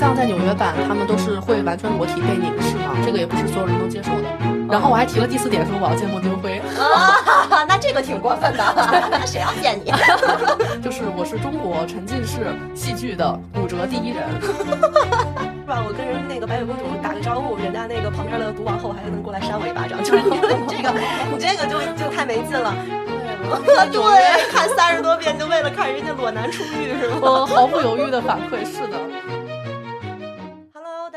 像在纽约版，他们都是会完全裸体被凝视嘛，这个也不是所有人都接受的。然后我还提了第四点，说我要见孟京辉。啊，那这个挺过分的，谁要见你？就是我是中国沉浸式戏剧的骨折第一人。是吧？我跟人那个白雪公主打个招呼，人家那个旁边的毒王后还能过来扇我一巴掌，就是你这个，你这个就就太没劲了。对，看三十多遍就为了看人家裸男出浴是吗？我毫不犹豫的反馈，是的。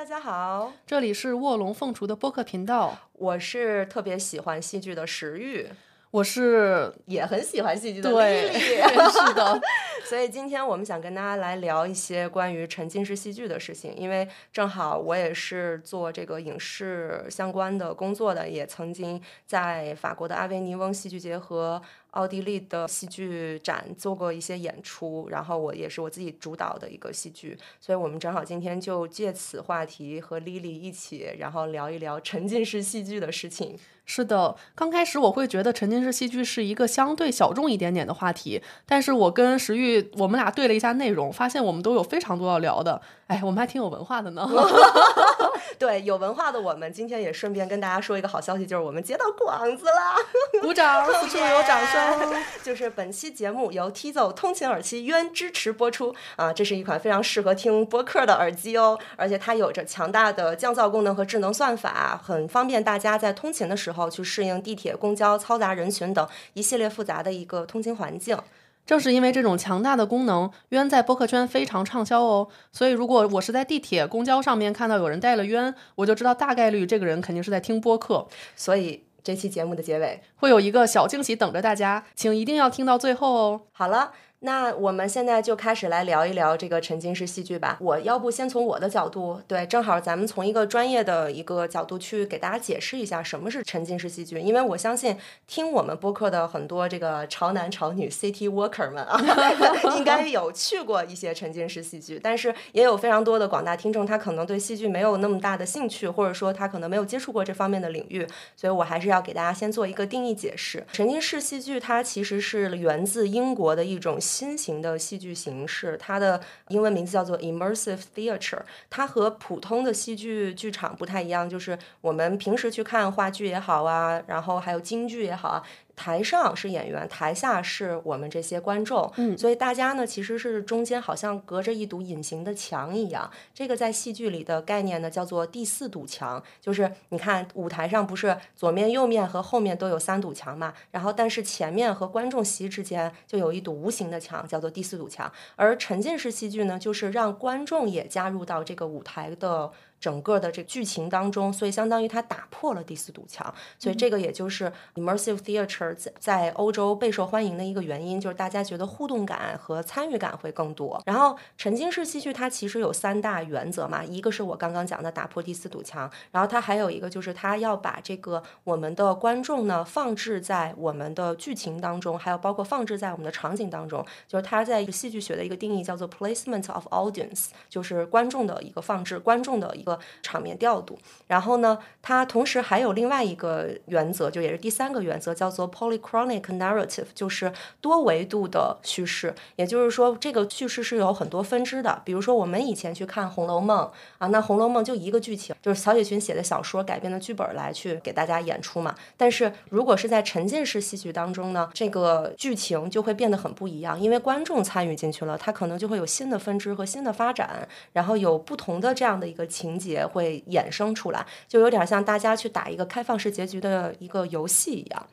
大家好，这里是卧龙凤雏的播客频道，我是特别喜欢戏剧的石玉，我是也很喜欢戏剧的对，丽丽。是的，所以今天我们想跟大家来聊一些关于沉浸式戏剧的事情，因为正好我也是做这个影视相关的工作的，也曾经在法国的阿维尼翁戏剧节和奥地利的戏剧展做过一些演出，然后我也是我自己主导的一个戏剧，所以我们正好今天就借此话题和 Lily 一起，然后聊一聊沉浸式戏剧的事情。是的。刚开始我会觉得沉浸式戏剧是一个相对小众一点点的话题，但是我跟石玉我们俩对了一下内容，发现我们都有非常多要聊的。哎，我们还挺有文化的呢。对，有文化的我们今天也顺便跟大家说一个好消息，就是我们接到广子啦！鼓掌，此处有掌声。就是本期节目由 Tizo 通勤耳机渊支持播出啊，这是一款非常适合听播客的耳机哦，而且它有着强大的降噪功能和智能算法，很方便大家在通勤的时候去适应地铁、公交、嘈杂人群等一系列复杂的一个通勤环境。正是因为这种强大的功能，渊在播客圈非常畅销哦。所以如果我是在地铁、公交上面看到有人带了渊，我就知道大概率这个人肯定是在听播客，所以这期节目的结尾，会有一个小惊喜等着大家，请一定要听到最后哦。好了。那我们现在就开始来聊一聊这个沉浸式戏剧吧。我要不先从我的角度，对，正好咱们从一个专业的一个角度去给大家解释一下什么是沉浸式戏剧。因为我相信听我们播客的很多这个潮男潮女 City Worker 们啊，应该有去过一些沉浸式戏剧，但是也有非常多的广大听众，他可能对戏剧没有那么大的兴趣，或者说他可能没有接触过这方面的领域，所以我还是要给大家先做一个定义解释。沉浸式戏剧它其实是源自英国的一种新型的戏剧形式，它的英文名字叫做 immersive theater。它和普通的戏剧剧场不太一样，就是我们平时去看话剧也好啊，然后还有京剧也好啊。台上是演员，台下是我们这些观众，嗯所以大家呢其实是中间好像隔着一堵隐形的墙一样。这个在戏剧里的概念呢叫做第四堵墙，就是你看舞台上不是左面、右面和后面都有三堵墙嘛，然后但是前面和观众席之间就有一堵无形的墙，叫做第四堵墙。而沉浸式戏剧呢，就是让观众也加入到这个舞台的。整个的这剧情当中，所以相当于它打破了第四堵墙，所以这个也就是 immersive theater 在在欧洲备受欢迎的一个原因，就是大家觉得互动感和参与感会更多。然后沉浸式戏剧它其实有三大原则嘛，一个是我刚刚讲的打破第四堵墙，然后它还有一个就是它要把这个我们的观众呢放置在我们的剧情当中，还有包括放置在我们的场景当中，就是它在戏剧学的一个定义叫做 placement of audience，就是观众的一个放置，观众的一个场面调度。然后呢，它同时还有另外一个原则，就也是第三个原则，叫做 polychronic narrative，就是多维度的叙事。也就是说，这个叙事是有很多分支的。比如说，我们以前去看《红楼梦》啊，那《红楼梦》就一个剧情，就是曹雪芹写的小说改编的剧本来去给大家演出嘛。但是如果是在沉浸式戏剧当中呢，这个剧情就会变得很不一样，因为观众参与进去了，它可能就会有新的分支和新的发展，然后有不同的这样的一个情情节会衍生出来，就有点像大家去打一个开放式结局的一个游戏一样。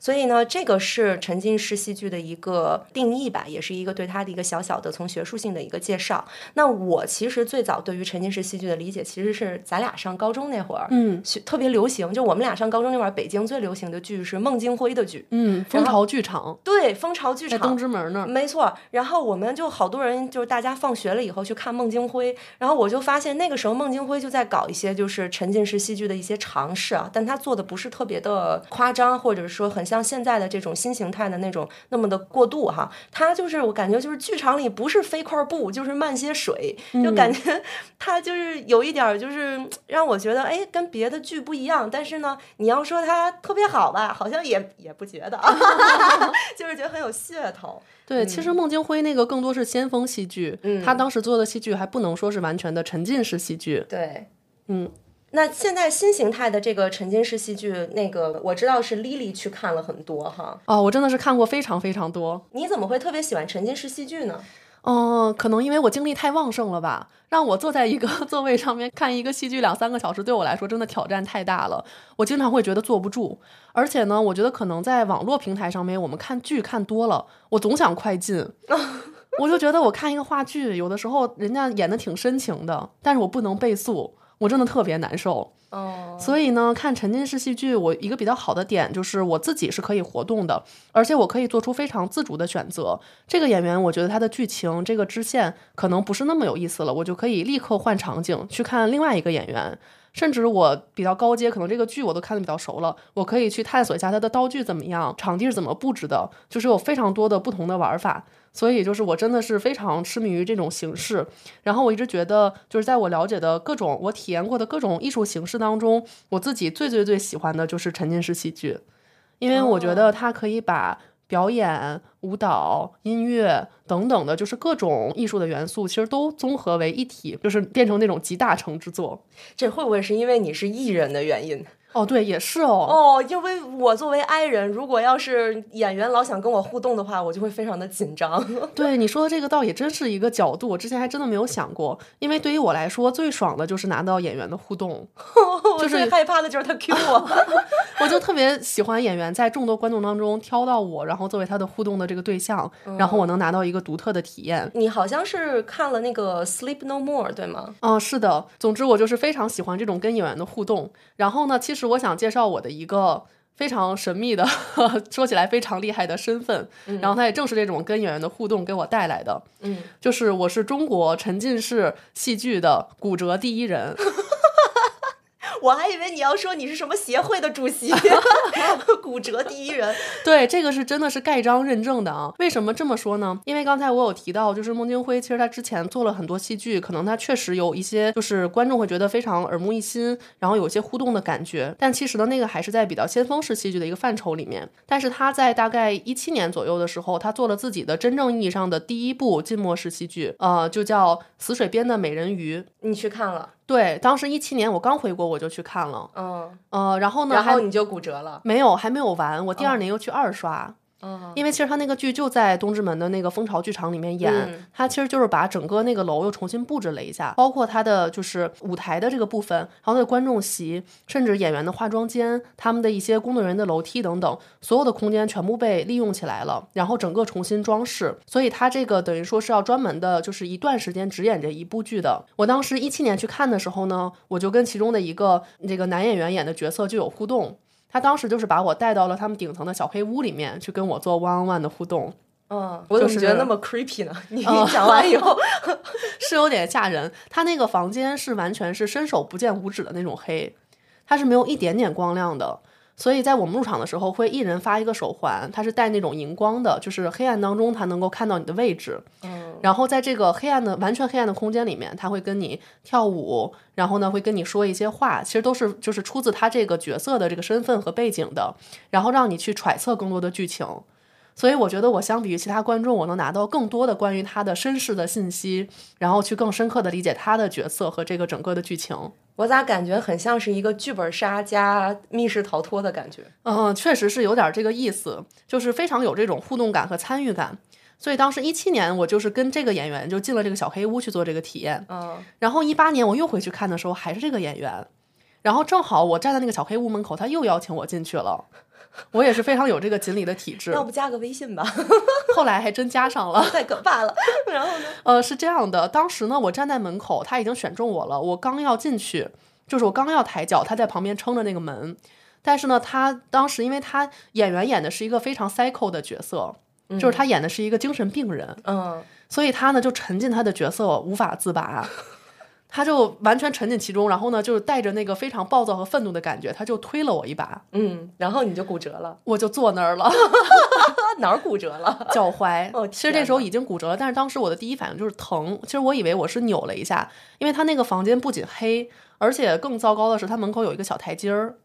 所以呢，这个是沉浸式戏剧的一个定义吧，也是一个对它的一个小小的从学术性的一个介绍。那我其实最早对于沉浸式戏剧的理解，其实是咱俩上高中那会儿，嗯学特别流行，就我们俩上高中那会儿，北京最流行的剧是孟京辉的剧，嗯，蜂巢剧场对，蜂巢剧在东。直门那儿，没错，然后我们就好多人，就是大家放学了以后去看孟京辉，然后我就发现那个时候孟京辉就在搞一些就是沉浸式戏剧的一些尝试啊，但他做的不是特别的夸张，或者说很像现在的这种新形态的那种那么的过度哈。它就是我感觉就是剧场里不是飞块布就是慢些水，就感觉 它就是有一点儿就是让我觉得哎跟别的剧不一样。但是呢，你要说它特别好吧，好像也也不觉得，就是觉得很有噱头。对，其实孟京辉那个更多是先锋戏剧，嗯他当时做的戏剧还不能说是完全的沉浸式戏剧。对，嗯，那现在新形态的这个沉浸式戏剧，那个我知道是 Lily 去看了很多哈。哦，我真的是看过非常非常多。你怎么会特别喜欢沉浸式戏剧呢？嗯，可能因为我精力太旺盛了吧，让我坐在一个 座位上面看一个戏剧两三个小时，对我来说真的挑战太大了。我经常会觉得坐不住，而且呢，我觉得可能在网络平台上面，我们看剧看多了，我总想快进。我就觉得我看一个话剧，有的时候人家演的挺深情的，但是我不能倍速，我真的特别难受。哦，所以呢，看沉浸式戏剧，我一个比较好的点就是我自己是可以活动的，而且我可以做出非常自主的选择。这个演员，我觉得他的剧情这个支线可能不是那么有意思了，我就可以立刻换场景去看另外一个演员。甚至我比较高阶，可能这个剧我都看的比较熟了，我可以去探索一下它的道具怎么样，场地是怎么布置的，就是有非常多的不同的玩法。所以就是我真的是非常痴迷于这种形式。然后我一直觉得，就是在我了解的各种我体验过的各种艺术形式当中，我自己最最最喜欢的就是沉浸式喜剧，因为我觉得它可以把表演、舞蹈、音乐等等的，就是各种艺术的元素，其实都综合为一体，就是变成那种集大成之作。这会不会是因为你是艺人的原因？哦，对，也是哦。哦，因为我作为 I 人，如果要是演员老想跟我互动的话，我就会非常的紧张。对你说的这个倒也真是一个角度，我之前还真的没有想过。因为对于我来说，最爽的就是拿到演员的互动，我最害怕的就是他 Q 我。我就特别喜欢演员在众多观众当中挑到我，然后作为他的互动的这个对象，然后我能拿到一个独特的体验。你好像是看了那个 Sleep No More 对吗？嗯、是的。总之，我就是非常喜欢这种跟演员的互动。然后呢，其实我想介绍我的一个非常神秘的，说起来非常厉害的身份。然后他也正是这种跟演员的互动给我带来的，嗯，就是我是中国沉浸式戏剧的骨折第一人。我还以为你要说你是什么协会的主席，骨折第一人。对，这个是真的是盖章认证的啊。为什么这么说呢？因为刚才我有提到，就是孟京辉，其实他之前做了很多戏剧，可能他确实有一些就是观众会觉得非常耳目一新，然后有一些互动的感觉。但其实呢，那个还是在比较先锋式戏剧的一个范畴里面。但是他在大概一七年左右的时候，他做了自己的真正意义上的第一部浸没式戏剧，呃，就叫《死水边的美人鱼》。你去看了？对，当时一七年我刚回国，我就去看了，嗯，呃，然后呢，然后你就骨折了。没有还没有完，我第二年又去二刷。嗯，因为其实他那个剧就在东直门的那个蜂巢剧场里面演，嗯他其实就是把整个那个楼又重新布置了一下，包括他的就是舞台的这个部分，还有他的观众席，甚至演员的化妆间，他们的一些工作人员的楼梯等等，所有的空间全部被利用起来了，然后整个重新装饰，所以他这个等于说是要专门的，就是一段时间只演这一部剧的。我当时一七年去看的时候呢，我就跟其中的一个这个男演员演的角色就有互动。他当时就是把我带到了他们顶层的小黑屋里面去跟我做 one on one 的互动，嗯，我怎么觉得那么 creepy 呢？你 你讲完以后，是有点吓人。他那个房间是完全是伸手不见五指的那种黑，它是没有一点点光亮的。所以在我们入场的时候，会一人发一个手环，它是带那种荧光的，就是黑暗当中它能够看到你的位置。嗯，然后在这个黑暗的完全黑暗的空间里面，他会跟你跳舞，然后呢会跟你说一些话，其实都是就是出自他这个角色的这个身份和背景的，然后让你去揣测更多的剧情。所以我觉得我相比于其他观众，我能拿到更多的关于他的身世的信息，然后去更深刻的理解他的角色和这个整个的剧情。我咋感觉很像是一个剧本杀加密室逃脱的感觉？嗯，确实是有点这个意思，就是非常有这种互动感和参与感。所以当时一七年，我就是跟这个演员就进了这个小黑屋去做这个体验。嗯，然后一八年我又回去看的时候，还是这个演员，然后正好我站在那个小黑屋门口，他又邀请我进去了。我也是非常有这个锦鲤的体质，要不加个微信吧？后来还真加上了。太可怕了。然后呢？呃，是这样的，当时呢，我站在门口，他已经选中我了，我刚要进去，就是我刚要抬脚，他在旁边撑着那个门。但是呢，他当时因为他演员演的是一个非常 psycho 的角色，就是他演的是一个精神病人，嗯，所以他呢就沉浸他的角色无法自拔。他就完全沉浸其中，然后呢，就是带着那个非常暴躁和愤怒的感觉，他就推了我一把，嗯，然后你就骨折了，我就坐那儿了，哪儿骨折了？脚踝。哦其实这时候已经骨折了，但是当时我的第一反应就是疼。其实我以为我是扭了一下，因为他那个房间不仅黑，而且更糟糕的是，他门口有一个小台阶儿。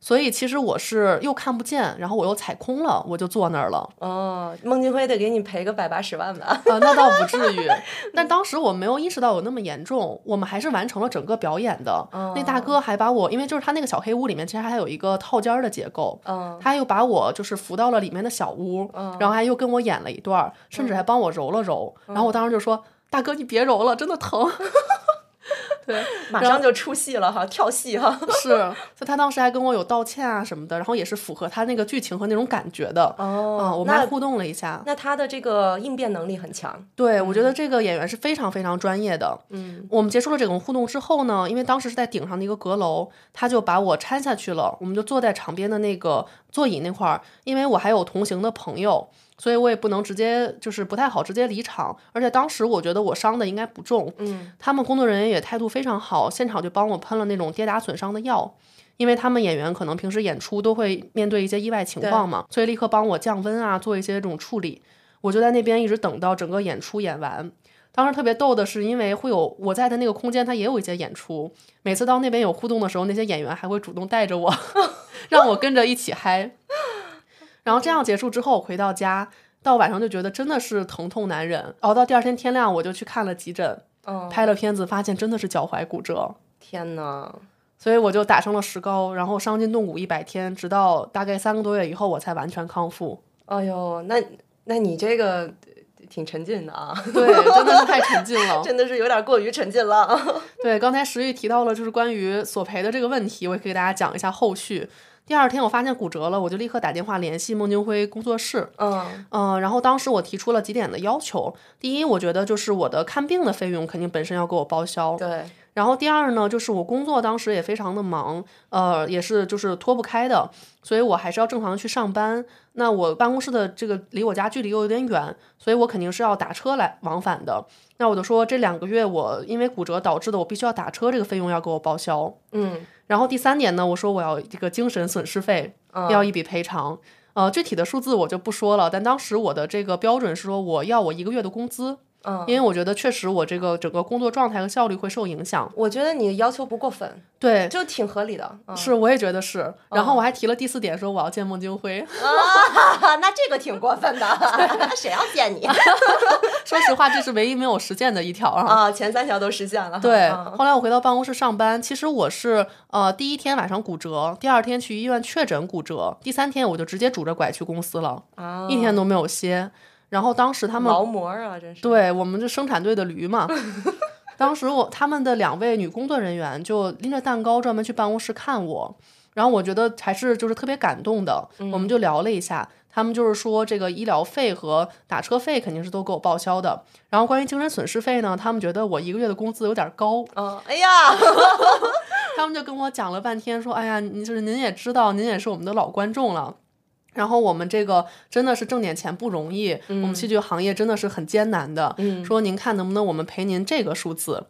所以其实我是又看不见，然后我又踩空了，我就坐那儿了。哦，孟京辉得给你赔个百八十万吧？啊，那倒不至于。但当时我没有意识到有那么严重，我们还是完成了整个表演的。那大哥还把我，因为就是他那个小黑屋里面其实还有一个套间儿的结构，嗯，他又把我就是扶到了里面的小屋，然后还又跟我演了一段，甚至还帮我揉了揉。然后我当时就说：“大哥，你别揉了，真的疼。” 对，马上就出戏了哈，跳戏哈。是，所以他当时还跟我有道歉啊什么的，然后也是符合他那个剧情和那种感觉的。哦啊，我们还互动了一下。那他的这个应变能力很强。对，我觉得这个演员是非常非常专业的。嗯，我们结束了这种互动之后呢，因为当时是在顶上的一个阁楼，他就把我搀下去了，我们就坐在场边的那个座椅那块儿，因为我还有同行的朋友。所以我也不能直接，就是不太好直接离场，而且当时我觉得我伤的应该不重，嗯，他们工作人员也态度非常好，现场就帮我喷了那种跌打损伤的药，因为他们演员可能平时演出都会面对一些意外情况嘛，所以立刻帮我降温啊，做一些这种处理。我就在那边一直等到整个演出演完。当时特别逗的是，因为会有我在的那个空间，它也有一些演出。每次到那边有互动的时候，那些演员还会主动带着我，让我跟着一起嗨。然后这样结束之后，回到家，到晚上就觉得真的是疼痛难忍，熬到第二天天亮，我就去看了急诊，哦，拍了片子，发现真的是脚踝骨折。天呐，所以我就打上了石膏，然后伤筋动骨一百天，直到大概三个多月以后，我才完全康复。哎呦，那那你这个挺沉浸的啊，对，真的是太沉浸了。真的是有点过于沉浸了。对，刚才石玉提到了就是关于索赔的这个问题，我也可以给大家讲一下后续。第二天我发现骨折了，我就立刻打电话联系孟京辉工作室，嗯嗯、然后当时我提出了几点的要求。第一，我觉得就是我的看病的费用肯定本身要给我报销，对，然后第二呢，就是我工作当时也非常的忙，呃，也是就是脱不开的，所以我还是要正常地去上班。那我办公室的这个离我家距离又有点远，所以我肯定是要打车来往返的。那我就说这两个月我因为骨折导致的，我必须要打车，这个费用要给我报销。嗯然后第三年呢，我说我要这个精神损失费，要一笔赔偿。呃，具体的数字我就不说了，但当时我的这个标准是说我要我一个月的工资，嗯，因为我觉得确实我这个整个工作状态和效率会受影响。我觉得你要求不过分，对，就挺合理的。嗯、是，我也觉得是。然后我还提了第四点，说我要见孟京辉。啊，那这个挺过分的，谁要见你 说实话，这是唯一没有实践的一条啊。啊？前三条都实现了。对，嗯后来我回到办公室上班，其实我是呃第一天晚上骨折，第二天去医院确诊骨折，第三天我就直接拄着拐去公司了，啊，一天都没有歇。然后当时他们劳模啊，真是。对我们这生产队的驴嘛。当时我他们的两位女工作人员就拎着蛋糕专门去办公室看我，然后我觉得还是就是特别感动的，我们就聊了一下。他们就是说，这个医疗费和打车费肯定是都给我报销的。然后关于精神损失费呢，他们觉得我一个月的工资有点高，嗯，哎呀，他们就跟我讲了半天，说：“哎呀，您就是您也知道，您也是我们的老观众了。”然后我们这个真的是挣点钱不容易，我们戏剧行业真的是很艰难的。说您看能不能我们赔您这个数字？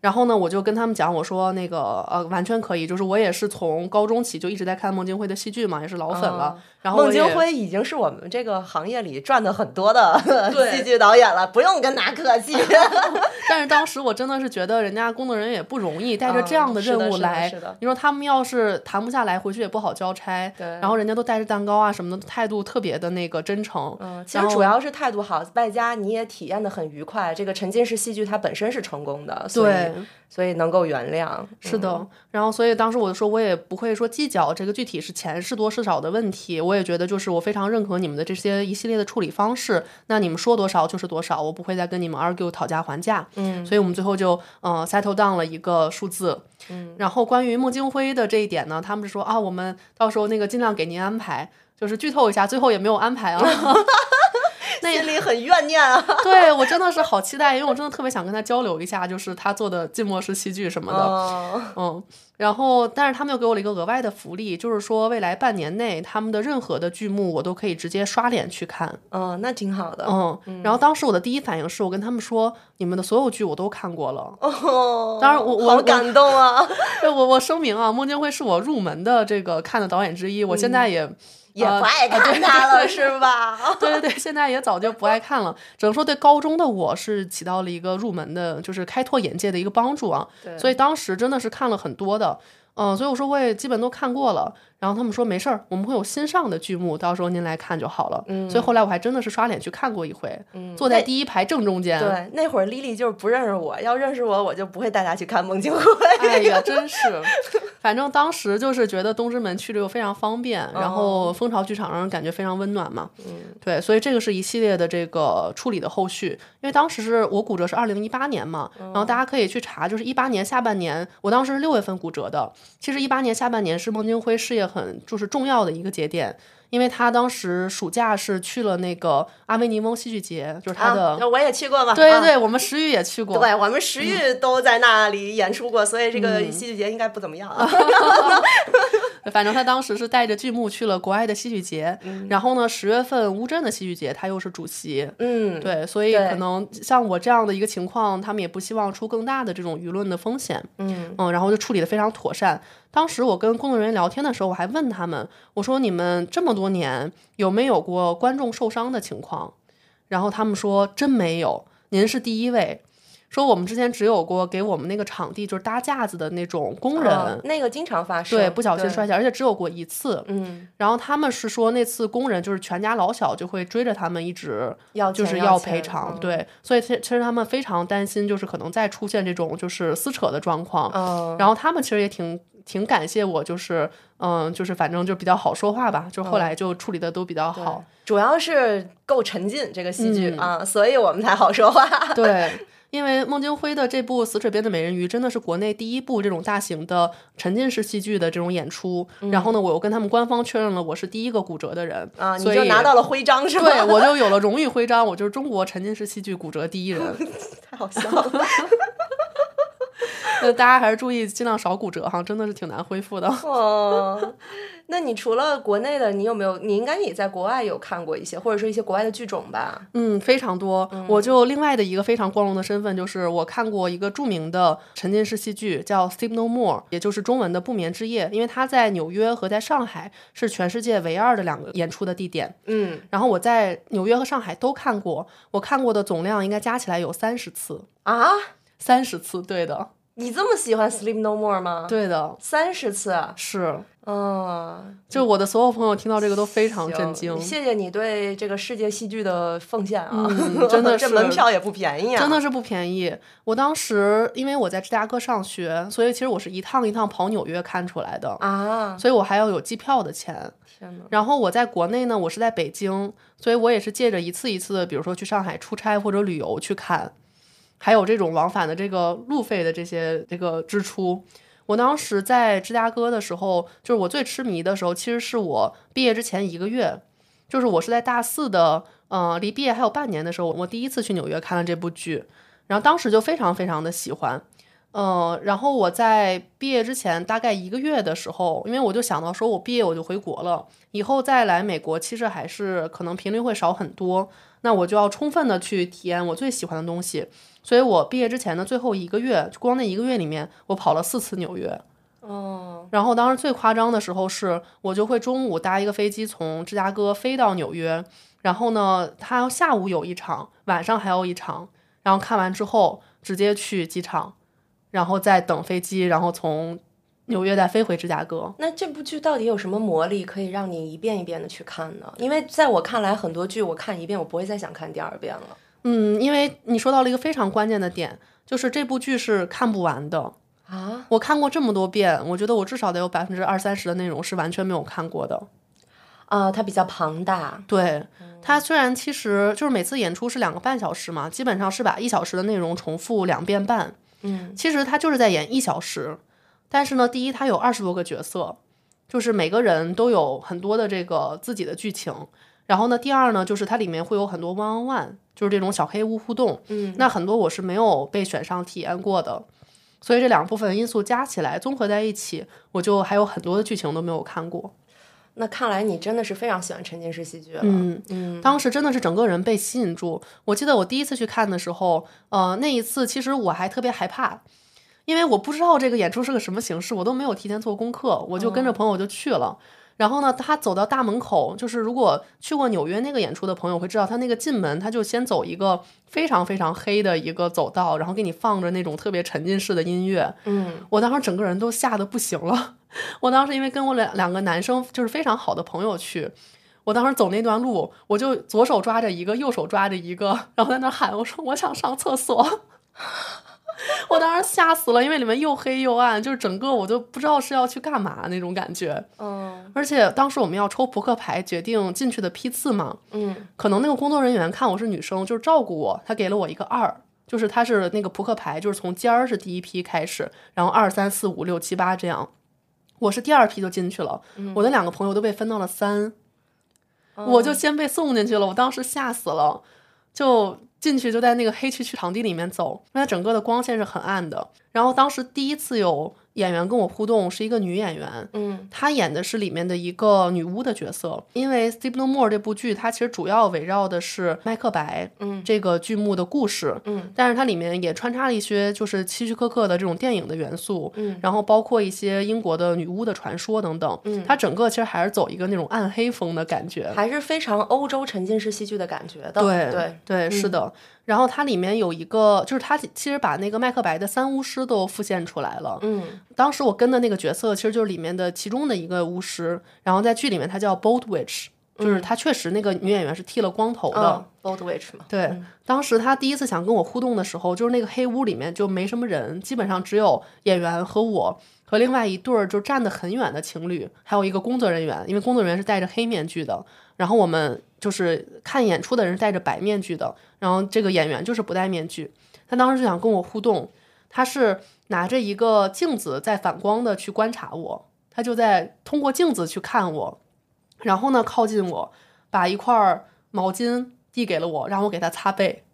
然后呢，我就跟他们讲，我说那个呃，完全可以，就是我也是从高中起就一直在看孟京辉的戏剧嘛，也是老粉了。然后孟京辉已经是我们这个行业里赚的很多的 戏剧导演了，不用跟他客气。但是当时我真的是觉得人家工作人员也不容易，带着这样的任务来。是的你说他们要是谈不下来，回去也不好交差。对然后人家都带着蛋糕啊什么的，态度特别的那个真诚。嗯，其实主要是态度好，外加你也体验的很愉快。这个沉浸式戏剧它本身是成功的，所以对，所以能够原谅。是的。然后所以当时我就说，我也不会说计较这个具体是钱是多是少的问题。我也觉得就是我非常认可你们的这些一系列的处理方式。那你们说多少就是多少，我不会再跟你们 argue 讨价还价。嗯，所以我们最后就呃 settle down 了一个数字。嗯，然后关于孟京辉的这一点呢，他们是说啊，我们到时候那个尽量给您安排，就是剧透一下，最后也没有安排啊。那心里很怨念啊。对我真的是好期待，因为我真的特别想跟他交流一下，就是他做的浸没式戏剧什么的。哦，嗯，然后但是他们又给我了一个额外的福利，就是说未来半年内他们的任何的剧目我都可以直接刷脸去看。嗯，那挺好的。嗯，然后当时我的第一反应是我跟他们说，你们的所有剧我都看过了。哦，当然我我我好感动啊，对我我声明啊，孟京辉是我入门的这个看的导演之一，我现在也、也呃不爱看他了，是吧？对对对，现在也早就不爱看了。只能说对高中的我是起到了一个入门的，就是开拓眼界的一个帮助啊。对所以当时真的是看了很多的，嗯、所以我说我也基本都看过了。然后他们说没事儿，我们会有新上的剧目，到时候您来看就好了。嗯，所以后来我还真的是刷脸去看过一回，坐在第一排正中间。对，那会儿丽丽就是不认识我，要认识我，我就不会带她去看孟京辉。哎呀，真是，反正当时就是觉得东直门去的又非常方便，然后蜂巢剧场让人感觉非常温暖嘛。嗯，对，所以这个是一系列的这个处理的后续，因为当时是我骨折是二零一八年嘛，然后大家可以去查，就是一八年下半年，我当时是六月份骨折的。其实一八年下半年是孟京辉事业很就是重要的一个节点。因为他当时暑假是去了那个阿维尼翁戏剧节，就是他的，啊，我也去过嘛。啊对对对，我们石玉也去过，对，我们石玉都在那里演出过，所以这个戏剧节应该不怎么样啊。反正他当时是带着剧目去了国外的戏剧节，然后呢，十月份乌镇的戏剧节他又是主席，嗯，对，所以可能像我这样的一个情况，他们也不希望出更大的这种舆论的风险，嗯然后就处理的非常妥善。当时我跟工作人员聊天的时候，我还问他们，我说你们这么多年有没有过观众受伤的情况？然后他们说真没有，您是第一位。说我们之前只有过给我们那个场地就是搭架子的那种工人，啊那个经常发生，对，不小心摔下，而且只有过一次。嗯，然后他们是说那次工人就是全家老小就会追着他们一直要就是要赔偿，嗯对，所以其其实他们非常担心，就是可能再出现这种就是撕扯的状况。嗯，然后他们其实也挺挺感谢我，就是嗯，就是反正就比较好说话吧，就后来就处理的都比较好。嗯主要是够沉浸这个戏剧、嗯啊，所以我们才好说话。对，因为孟京辉的这部《死水边的美人鱼》真的是国内第一部这种大型的沉浸式戏剧的这种演出。然后呢，我又跟他们官方确认了我是第一个骨折的人啊，你就拿到了徽章是吧？对我就有了荣誉徽章，我就是中国沉浸式戏剧骨折第一人。太好笑了。呃，大家还是注意尽量少骨折哈，真的是挺难恢复的。哦，那你除了国内的，你有没有？你应该也在国外有看过一些，或者说一些国外的剧种吧？嗯，非常多。我就另外的一个非常光荣的身份，就是我看过一个著名的沉浸式戏剧，叫《Sleep No More》，也就是中文的《不眠之夜》，因为它在纽约和在上海是全世界唯二的两个演出的地点。嗯，然后我在纽约和上海都看过，我看过的总量应该加起来有三十次，啊，三十次，对的，你这么喜欢《Sleep No More》吗？对的，三十次，是。嗯，就我的所有朋友听到这个都非常震惊，谢谢你对这个世界戏剧的奉献啊！嗯 真的这是门票也不便宜啊！真的是不便宜。我当时因为我在芝加哥上学，所以其实我是一趟一趟跑纽约看出来的，啊！所以我还要有机票的钱。然后我在国内呢，我是在北京，所以我也是借着一次一次的，比如说去上海出差或者旅游去看，还有这种往返的这个路费的这些这个支出。我当时在芝加哥的时候，就是我最痴迷的时候，其实是我毕业之前一个月，就是我是在大四的，呃，离毕业还有半年的时候，我第一次去纽约看了这部剧，然后当时就非常非常的喜欢。嗯，然后我在毕业之前大概一个月的时候，因为我就想到说，我毕业我就回国了，以后再来美国，其实还是可能频率会少很多。那我就要充分的去体验我最喜欢的东西。所以我毕业之前的最后一个月，光那一个月里面，我跑了四次纽约。哦，然后当时最夸张的时候是，我就会中午搭一个飞机从芝加哥飞到纽约，然后呢，他要下午有一场，晚上还有一场，然后看完之后直接去机场，然后再等飞机，然后从纽约再飞回芝加哥。那这部剧到底有什么魔力可以让你一遍一遍的去看呢？因为在我看来，很多剧我看一遍，我不会再想看第二遍了。嗯，因为你说到了一个非常关键的点，就是这部剧是看不完的。啊，我看过这么多遍，我觉得我至少得有百分之二三十的内容是完全没有看过的。啊，它比较庞大，对，它虽然其实就是每次演出是两个半小时嘛，基本上是把一小时的内容重复两遍半。嗯，其实他就是在演一小时，但是呢，第一他有二十多个角色，就是每个人都有很多的这个自己的剧情。然后呢，第二呢，就是它里面会有很多 one on one，就是这种小黑屋互动。嗯，那很多我是没有被选上体验过的，所以这两部分因素加起来综合在一起，我就还有很多的剧情都没有看过。那看来你真的是非常喜欢沉浸式戏剧了。嗯嗯当时真的是整个人被吸引住。我记得我第一次去看的时候，呃，那一次其实我还特别害怕，因为我不知道这个演出是个什么形式，我都没有提前做功课，我就跟着朋友就去了。然后呢，他走到大门口，就是如果去过纽约那个演出的朋友会知道，他那个进门他就先走一个非常非常黑的一个走道，然后给你放着那种特别沉浸式的音乐。嗯我当时整个人都吓得不行了。我当时因为跟我两两个男生就是非常好的朋友去，我当时走那段路，我就左手抓着一个，右手抓着一个，然后在那喊我说我想上厕所。我当时吓死了，因为里面又黑又暗，就是整个我就不知道是要去干嘛那种感觉。嗯而且当时我们要抽扑克牌决定进去的批次嘛，嗯可能那个工作人员看我是女生，就是照顾我，他给了我一个二，就是他是那个扑克牌，就是从尖儿是第一批开始，然后二三四五六七八这样，我是第二批就进去了，我的两个朋友都被分到了三，我就先被送进去了，我当时吓死了，就进去就在那个黑黢黢场地里面走，因为它整个的光线是很暗的，然后当时第一次有演员跟我互动，是一个女演员，嗯。她演的是里面的一个女巫的角色，因为《Steve No More》这部剧，它其实主要围绕的是麦克白嗯。这个剧目的故事，嗯。但是它里面也穿插了一些就是希区柯克的这种电影的元素，嗯。然后包括一些英国的女巫的传说等等，嗯。它整个其实还是走一个那种暗黑风的感觉，还是非常欧洲沉浸式戏剧的感觉的。对对，对，是的。然后它里面有一个，就是它其实把那个麦克白的三巫师都复现出来了。嗯当时我跟的那个角色其实就是里面的其中的一个巫师，然后在剧里面他叫 Bold Witch，就是他确实那个女演员是剃了光头的。嗯，Bold Witch 嘛。对，当时他第一次想跟我互动的时候，就是那个黑屋里面就没什么人，基本上只有演员和我和另外一对儿就站得很远的情侣，还有一个工作人员，因为工作人员是戴着黑面具的，然后我们就是看演出的人戴着白面具的，然后这个演员就是不戴面具。他当时就想跟我互动，他是拿着一个镜子在反光的去观察我，他就在通过镜子去看我，然后呢靠近我，把一块毛巾递给了我，让我给他擦背。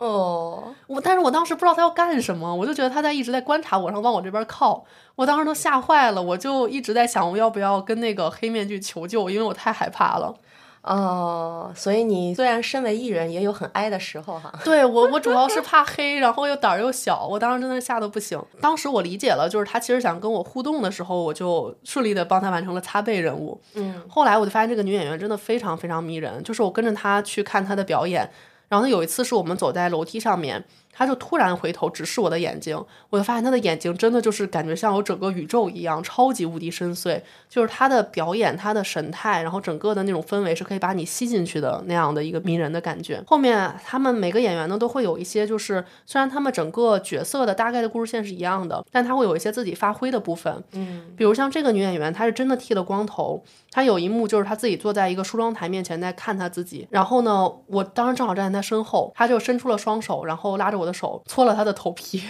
哦，我但是我当时不知道他要干什么，我就觉得他在一直在观察我，然后往我这边靠，我当时都吓坏了，我就一直在想我要不要跟那个黑面具求救，因为我太害怕了。哦，所以你虽然身为艺人，也有很哀的时候哈。对我，我主要是怕黑，然后又胆儿又小，我当时真的吓得不行。当时我理解了，就是他其实想跟我互动的时候，我就顺利的帮他完成了擦背任务。嗯后来我就发现这个女演员真的非常非常迷人，就是我跟着她去看她的表演，然后呢有一次是我们走在楼梯上面，他就突然回头直视我的眼睛，我就发现他的眼睛真的就是感觉像有整个宇宙一样，超级无敌深邃。就是他的表演，他的神态，然后整个的那种氛围是可以把你吸进去的那样的一个迷人的感觉。后面他们每个演员呢都会有一些，就是虽然他们整个角色的大概的故事线是一样的，但他会有一些自己发挥的部分。嗯比如像这个女演员，她是真的剃了光头。她有一幕就是他自己坐在一个梳妆台面前在看他自己，然后呢，我当时正好站在他身后，他就伸出了双手，然后拉着我的手搓了他的头皮，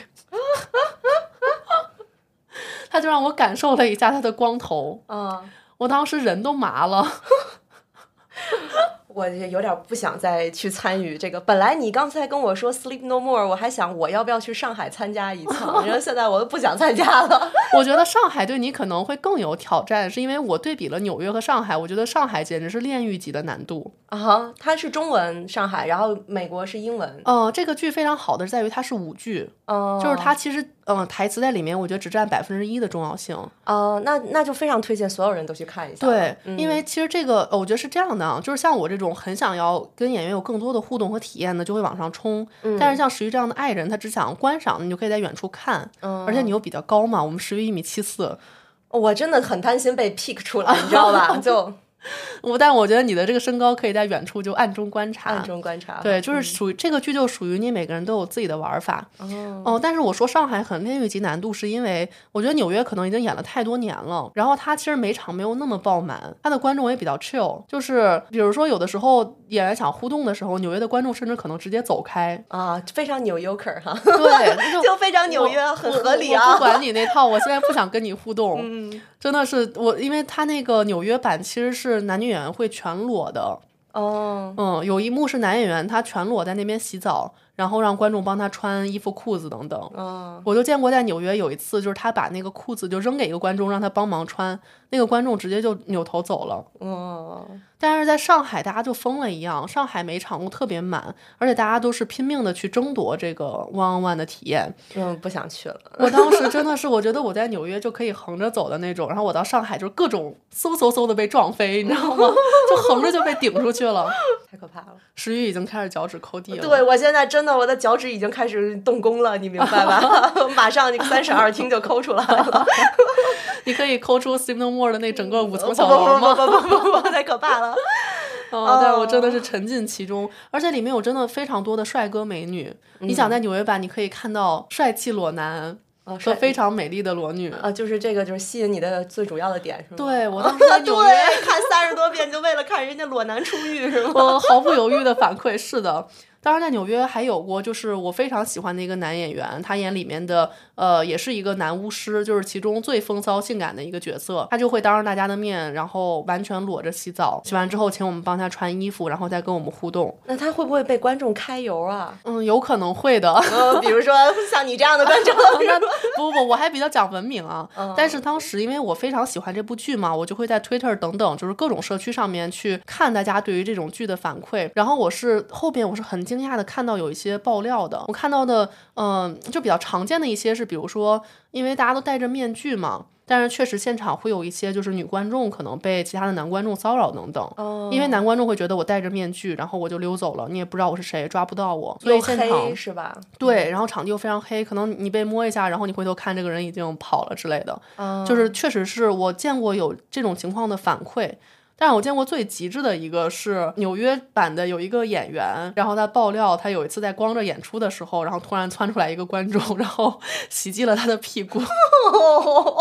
他就让我感受了一下他的光头，嗯，我当时人都麻了。我也有点不想再去参与这个。本来你刚才跟我说 Sleep No More，我还想我要不要去上海参加一次，然后现在我都不想参加了。我觉得上海对你可能会更有挑战，是因为我对比了纽约和上海，我觉得上海简直是炼狱级的难度。啊，它是中文上海，然后美国是英文。呃，这个剧非常好的在于它是舞剧，嗯、就是它其实嗯台词在里面，我觉得只占百分之一的重要性。哦、那那就非常推荐所有人都去看一下。对，嗯因为其实这个，呃我觉得是这样的啊，就是像我这种很想要跟演员有更多的互动和体验的，就会往上冲。嗯但是像石玉这样的爱人，他只想观赏，你就可以在远处看，嗯而且你又比较高嘛，我们石玉一米七四，我真的很担心被 pick 出来，你知道吧？就 我但我觉得你的这个身高可以在远处就暗中观察。暗中观察。对，就是属于、这个剧就属于你每个人都有自己的玩法。哦，哦，但是我说上海很炼狱级难度，是因为我觉得纽约可能已经演了太多年了，然后它其实每场没有那么爆满，它的观众也比较 chill，就是比如说有的时候演员想互动的时候，纽约的观众甚至可能直接走开。啊，非常纽约客哈，对，就就非常纽约，很合理啊。不管你那套，我现在不想跟你互动。嗯真的是我，因为他那个纽约版其实是男女演员会全裸的，哦，嗯，有一幕是男演员他全裸在那边洗澡，然后让观众帮他穿衣服、裤子等等。嗯，我就见过在纽约有一次，就是他把那个裤子就扔给一个观众，让他帮忙穿，那个观众直接就扭头走了。哦，但是在上海，大家就疯了一样，上海每场都特别满，而且大家都是拼命的去争夺这个 one on one 的体验。嗯，不想去了。我当时真的是，我觉得我在纽约就可以横着走的那种，然后我到上海就是各种嗖嗖嗖的被撞飞，你知道吗？就横着就被顶出去了。太可怕了！石玉已经开始脚趾抠地了。对我现在真的，我的脚趾已经开始动工了，你明白吧？马上你三室二厅就抠出来了。你可以抠出 Steve No More 的那整个五层小楼吗？不不不不不，太可怕了。哦，但是我真的是沉浸其中，而且里面有真的非常多的帅哥美女。你想在纽约版，你可以看到帅气裸男哦，和非常美丽的裸女。啊，就是这个，就是吸引你的最主要的点，是吗？对我当时在纽约，看三十多遍就为了看人家裸男出浴，是吗？我毫不犹豫的反馈是的。当然，在纽约还有过，就是我非常喜欢的一个男演员，他演里面的呃，也是一个男巫师，就是其中最风骚性感的一个角色。他就会当着大家的面，然后完全裸着洗澡，洗完之后请我们帮他穿衣服，然后再跟我们互动。那他会不会被观众揩油啊？嗯，有可能会的。嗯，比如说 像你这样的观众，那不不不，我还比较讲文明啊。但是当时因为我非常喜欢这部剧嘛，我就会在 Twitter 等等，就是各种社区上面去看大家对于这种剧的反馈。然后我是后边我是很惊讶的看到有一些爆料的，我看到的，嗯、就比较常见的一些是，比如说因为大家都戴着面具嘛。但是确实，现场会有一些就是女观众可能被其他的男观众骚扰等等，哦因为男观众会觉得我戴着面具，然后我就溜走了，你也不知道我是谁，抓不到我，所以现场是吧？对，然后场地又非常黑，可能你被摸一下，然后你回头看这个人已经跑了之类的，嗯就是确实是我见过有这种情况的反馈。但是我见过最极致的一个是纽约版的，有一个演员，然后他爆料，他有一次在光着演出的时候，然后突然窜出来一个观众，然后袭击了他的屁股，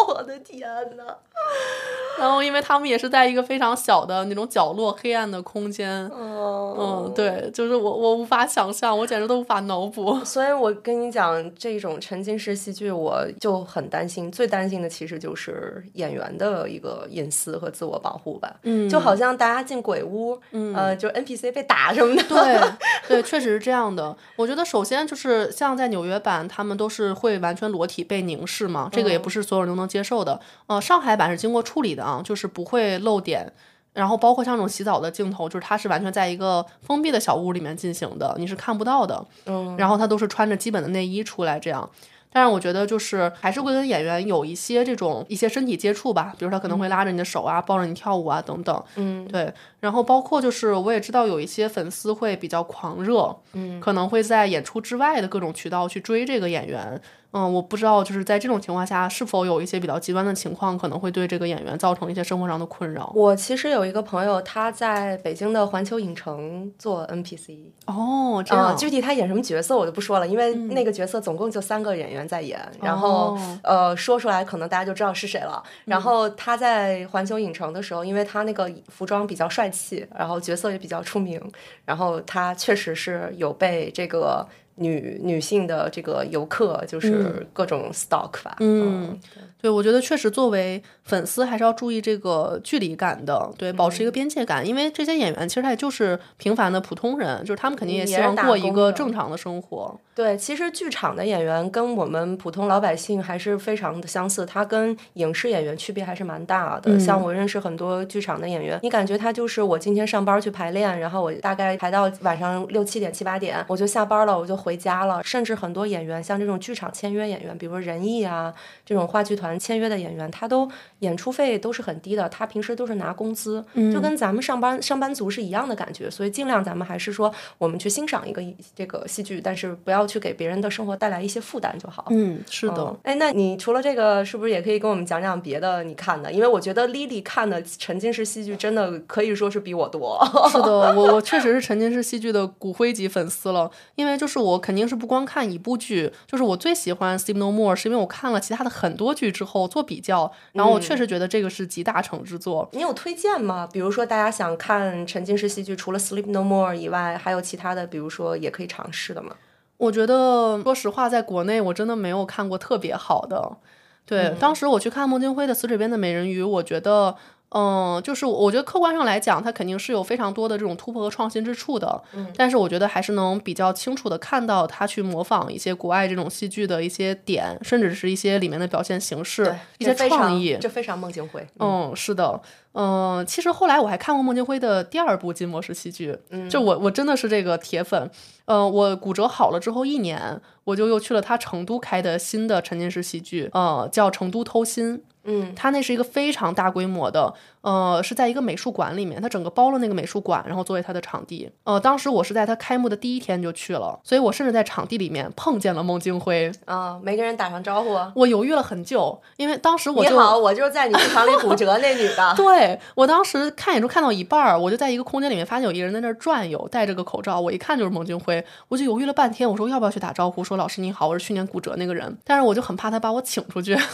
我的天哪！然后因为他们也是在一个非常小的那种角落黑暗的空间，哦，嗯，对，就是我我无法想象，我简直都无法脑补。所以我跟你讲，这种沉浸式戏剧，我就很担心。最担心的其实就是演员的一个隐私和自我保护吧。嗯就好像大家进鬼屋，嗯、呃，就 NPC 被打什么的。对对，确实是这样的。我觉得首先就是像在纽约版，他们都是会完全裸体被凝视嘛，这个也不是所有人都能接受的。呃，上海版是经过处理的啊，就是不会漏点。然后包括像这种洗澡的镜头，就是它是完全在一个封闭的小屋里面进行的，你是看不到的。嗯，然后他都是穿着基本的内衣出来这样。但是我觉得就是还是会跟演员有一些这种一些身体接触吧，比如他可能会拉着你的手啊，抱着你跳舞啊等等。嗯，对。然后包括就是我也知道有一些粉丝会比较狂热，嗯，可能会在演出之外的各种渠道去追这个演员。嗯，我不知道就是在这种情况下，是否有一些比较极端的情况，可能会对这个演员造成一些生活上的困扰。我其实有一个朋友，他在北京的环球影城做 NPC。哦，这啊、样。具体他演什么角色我就不说了，因为那个角色总共就三个演员在演，然后、哦呃说出来可能大家就知道是谁了。然后他在环球影城的时候，因为他那个服装比较帅气，然后角色也比较出名，然后他确实是有被这个女女性的这个游客就是各种 stalk 吧。嗯，对，我觉得确实作为粉丝还是要注意这个距离感的，对，保持一个边界感，因为这些演员其实他也就是平凡的普通人，就是他们肯定也希望过一个正常的生活。对，其实剧场的演员跟我们普通老百姓还是非常的相似，他跟影视演员区别还是蛮大的。像我认识很多剧场的演员，你感觉他就是我今天上班去排练，然后我大概排到晚上六七点、七八点，我就下班了，我就回家了。甚至很多演员，像这种剧场签约演员，比如说仁义啊这种话剧团签约的演员，他都演出费都是很低的，他平时都是拿工资，就跟咱们上班上班族是一样的感觉。所以尽量咱们还是说，我们去欣赏一个这个戏剧，但是不要去给别人的生活带来一些负担就好。嗯，是的。嗯哎，那你除了这个，是不是也可以跟我们讲讲别的你看的？因为我觉得 Lily 看的沉浸式戏剧真的可以说是比我多。是的，我我确实是沉浸式戏剧的骨灰级粉丝了，因为就是我肯定是不光看一部剧，就是我最喜欢 Steve No More，是因为我看了其他的很多剧之后做比较，然后我确实觉得这个是集大成之作。你有推荐吗？比如说大家想看沉浸式戏剧，除了 Sleep No More 以外，还有其他的，比如说也可以尝试的吗？我觉得，说实话，在国内我真的没有看过特别好的。对，当时我去看孟京辉的《死水边的美人鱼》，我觉得，嗯，就是我觉得客观上来讲，它肯定是有非常多的这种突破和创新之处的。嗯，但是我觉得还是能比较清楚的看到它去模仿一些国外这种戏剧的一些点，甚至是一些里面的表现形式，一些创意，这非常孟京辉。嗯，是的。嗯，其实后来我还看过孟京辉的第二部金博士戏剧，就我我真的是这个铁粉。嗯，我骨折好了之后一年，我就又去了他成都开的新的沉浸式喜剧，呃，叫《成都偷心》。嗯，他那是一个非常大规模的，呃，是在一个美术馆里面，他整个包了那个美术馆，然后作为他的场地。呃，当时我是在他开幕的第一天就去了，所以我甚至在场地里面碰见了孟京辉。啊，没跟人打上招呼。我犹豫了很久，因为当时我就你好，我就是在你剧场里骨折那女的。对我当时看演出看到一半儿，我就在一个空间里面发现有一个人在那儿转悠，戴着个口罩，我一看就是孟京辉，我就犹豫了半天，我说要不要去打招呼，说老师你好，我是去年骨折那个人，但是我就很怕他把我请出去。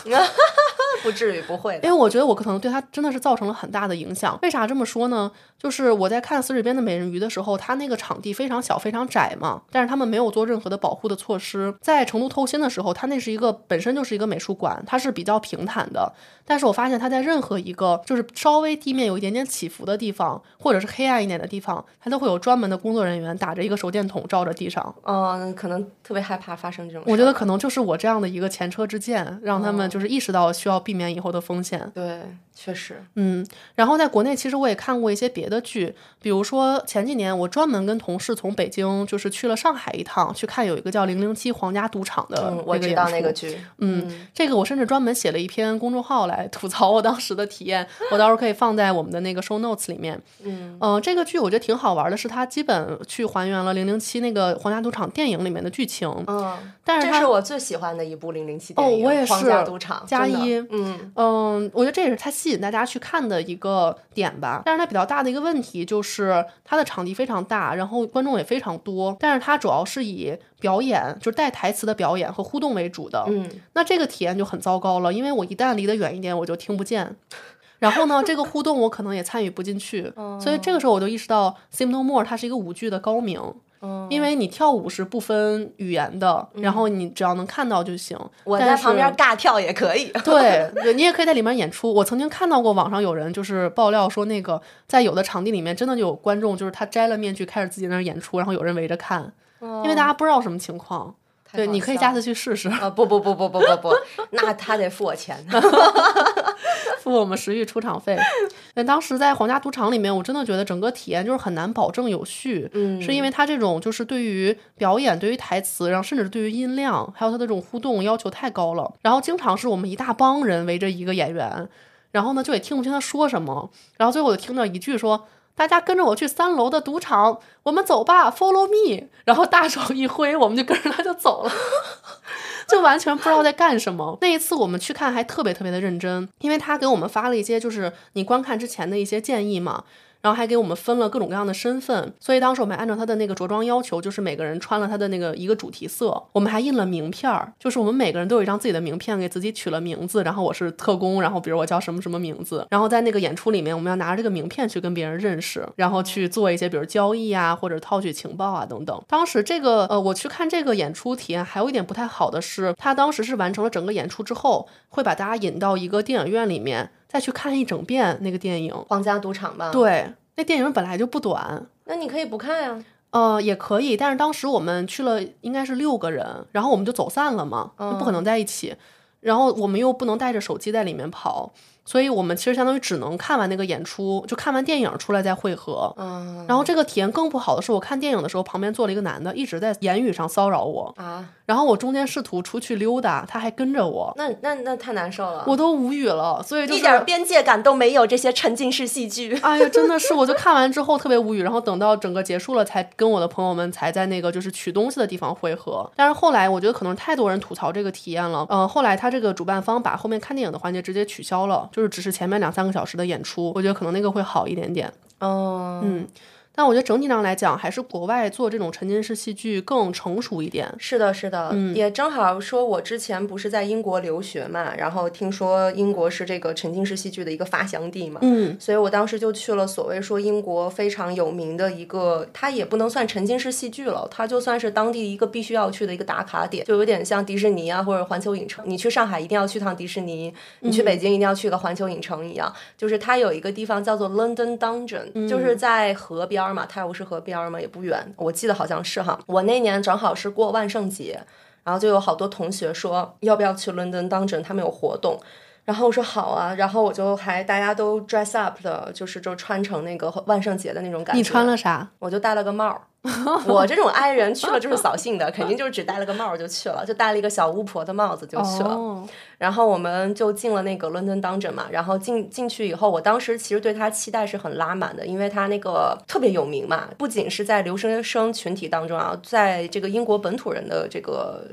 不至于不会，因为我觉得我可能对他真的是造成了很大的影响。为啥这么说呢？就是我在看《死水边的美人鱼》的时候，它那个场地非常小、非常窄嘛，但是他们没有做任何的保护的措施。在成都偷心的时候，它那是一个本身就是一个美术馆，它是比较平坦的。但是我发现它在任何一个就是稍微地面有一点点起伏的地方，或者是黑暗一点的地方，它都会有专门的工作人员打着一个手电筒照着地上。嗯，可能特别害怕发生这种。我觉得可能就是我这样的一个前车之鉴，让他们就是意识到需要避免以后的风险。对，确实，嗯。然后在国内，其实我也看过一些别的剧。比如说前几年，我专门跟同事从北京就是去了上海一趟，去看有一个叫《零零七皇家赌场》的那个演出。那个剧，嗯，这个我甚至专门写了一篇公众号来吐槽我当时的体验，我到时候可以放在我们的那个 show notes 里面。嗯，呃，这个剧我觉得挺好玩的，是它基本去还原了《零零七》那个皇家赌场电影里面的剧情。嗯，但是这是我最喜欢的一部《零零七》电影。哦，我也是。皇家赌场加一，嗯嗯，我觉得这也是它吸引大家去看的一个点吧。但是它比较大的一个问题就是。它的场地非常大，然后观众也非常多，但是它主要是以表演，就是带台词的表演和互动为主的。嗯，那这个体验就很糟糕了，因为我一旦离得远一点，我就听不见。然后呢，这个互动我可能也参与不进去。所以这个时候我就意识到，Sim No More 它是一个舞剧的高明。因为你跳舞是不分语言的，然后你只要能看到就行。我在旁边尬跳也可以。对，你也可以在里面演出。我曾经看到过网上有人就是爆料说，那个在有的场地里面真的就有观众，就是他摘了面具开始自己在那儿演出，然后有人围着看，因为大家不知道什么情况。对，你可以下次去试试。啊不不不不不不不，那他得付我钱 付我们食欲出场费。那当时在皇家赌场里面，我真的觉得整个体验就是很难保证有序，嗯，是因为他这种就是对于表演、对于台词，然后甚至对于音量，还有他的这种互动要求太高了。然后经常是我们一大帮人围着一个演员，然后呢就也听不清他说什么，然后最后我就听到一句说。大家跟着我去三楼的赌场，我们走吧，Follow me。然后大手一挥，我们就跟着他就走了，就完全不知道在干什么。那一次我们去看还特别特别的认真，因为他给我们发了一些就是你观看之前的一些建议嘛。然后还给我们分了各种各样的身份，所以当时我们按照他的那个着装要求，就是每个人穿了他的那个一个主题色。我们还印了名片儿，就是我们每个人都有一张自己的名片，给自己取了名字。然后我是特工，然后比如我叫什么什么名字。然后在那个演出里面，我们要拿着这个名片去跟别人认识，然后去做一些比如交易啊，或者套取情报啊等等。当时这个呃，我去看这个演出体验还有一点不太好的是，他当时是完成了整个演出之后，会把大家引到一个电影院里面再去看一整遍那个电影《皇家赌场》吧？对。那电影本来就不短，那你可以不看呀。呃，也可以，但是当时我们去了，应该是六个人，然后我们就走散了嘛，就不可能在一起。然后我们又不能带着手机在里面跑。所以我们其实相当于只能看完那个演出，就看完电影出来再汇合。嗯，然后这个体验更不好的是，我看电影的时候旁边坐了一个男的，一直在言语上骚扰我啊。然后我中间试图出去溜达，他还跟着我。那那那太难受了，我都无语了。所以就一点边界感都没有，这些沉浸式戏剧。哎呀，真的是，我就看完之后特别无语。然后等到整个结束了，才跟我的朋友们才在那个就是取东西的地方汇合。但是后来我觉得可能太多人吐槽这个体验了。嗯，后来他这个主办方把后面看电影的环节直接取消了，就是只是前面两。三个小时的演出，我觉得可能那个会好一点点。哦，嗯，但我觉得整体上来讲，还是国外做这种沉浸式戏剧更成熟一点。是的，是的，也正好说，我之前不是在英国留学嘛，然后听说英国是这个沉浸式戏剧的一个发祥地嘛，嗯，所以我当时就去了所谓说英国非常有名的一个，它也不能算沉浸式戏剧了，它就算是当地一个必须要去的一个打卡点，就有点像迪士尼啊或者环球影城，你去上海一定要去趟迪士尼，你去北京一定要去个环球影城一样，就是它有一个地方叫做 London Dungeon，就是在河边嘛，泰晤士河边嘛，也不远，我记得好像是哈，我那年正好是过万圣节，然后就有好多同学说要不要去 London Dungeon，他们有活动。然后我说好啊，然后我就还大家都 dress up 的，就是就穿成那个万圣节的那种感觉。你穿了啥？我就戴了个帽儿。我这种 i 人去了就是扫兴的，肯定就是只戴了个帽就去了，就戴了一个小巫婆的帽子就去了。哦然后我们就进了那个伦敦当真嘛，然后进进去以后，我当时其实对他期待是很拉满的，因为他那个特别有名嘛，不仅是在留学生群体当中啊，在这个英国本土人的这个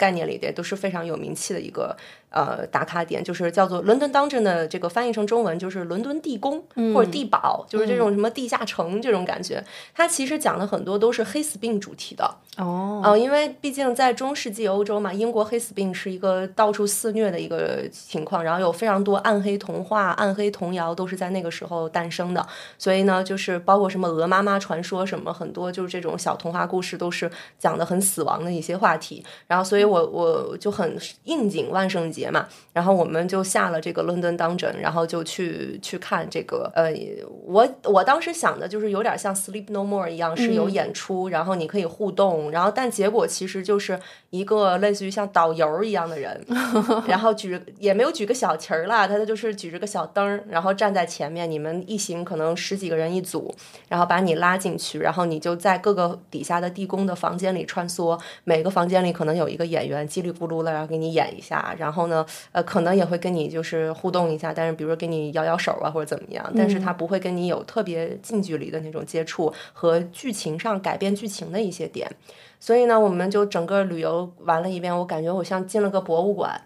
概念里边都是非常有名气的一个呃打卡点，就是叫做伦敦当真的这个翻译成中文就是伦敦地宫、或者地堡，就是这种什么地下城这种感觉。它其实讲的很多都是黑死病主题的，哦，嗯，因为毕竟在中世纪欧洲嘛，英国黑死病是一个到处肆虐的一个情况，然后有非常多暗黑童话、暗黑童谣都是在那个时候诞生的，所以呢，就是包括什么鹅妈妈传说什么，很多就是这种小童话故事都是讲的很死亡的一些话题，然后所以我我就很应景万圣节嘛，然后我们就下了这个伦敦当真，然后就去去看这个呃，我我当时想的就是有点像 Sleep No More 一样，是有演出，然后你可以互动，然后但结果其实就是一个类似于像导游一样的人，然后举也没有举个小旗儿啦，他就是举着个小灯儿，然后站在前面，你们一行可能十几个人一组，然后把你拉进去，然后你就在各个底下的地宫的房间里穿梭，每个房间里可能有一个演员叽里咕噜的，然后给你演一下，然后呢，呃，可能也会跟你就是互动一下，但是比如说给你摇摇手啊或者怎么样，但是他不会跟你有特别近距离的那种接触和剧情上改变剧情的一些点。所以呢，我们就整个旅游完了一遍，我感觉我像进了个博物馆。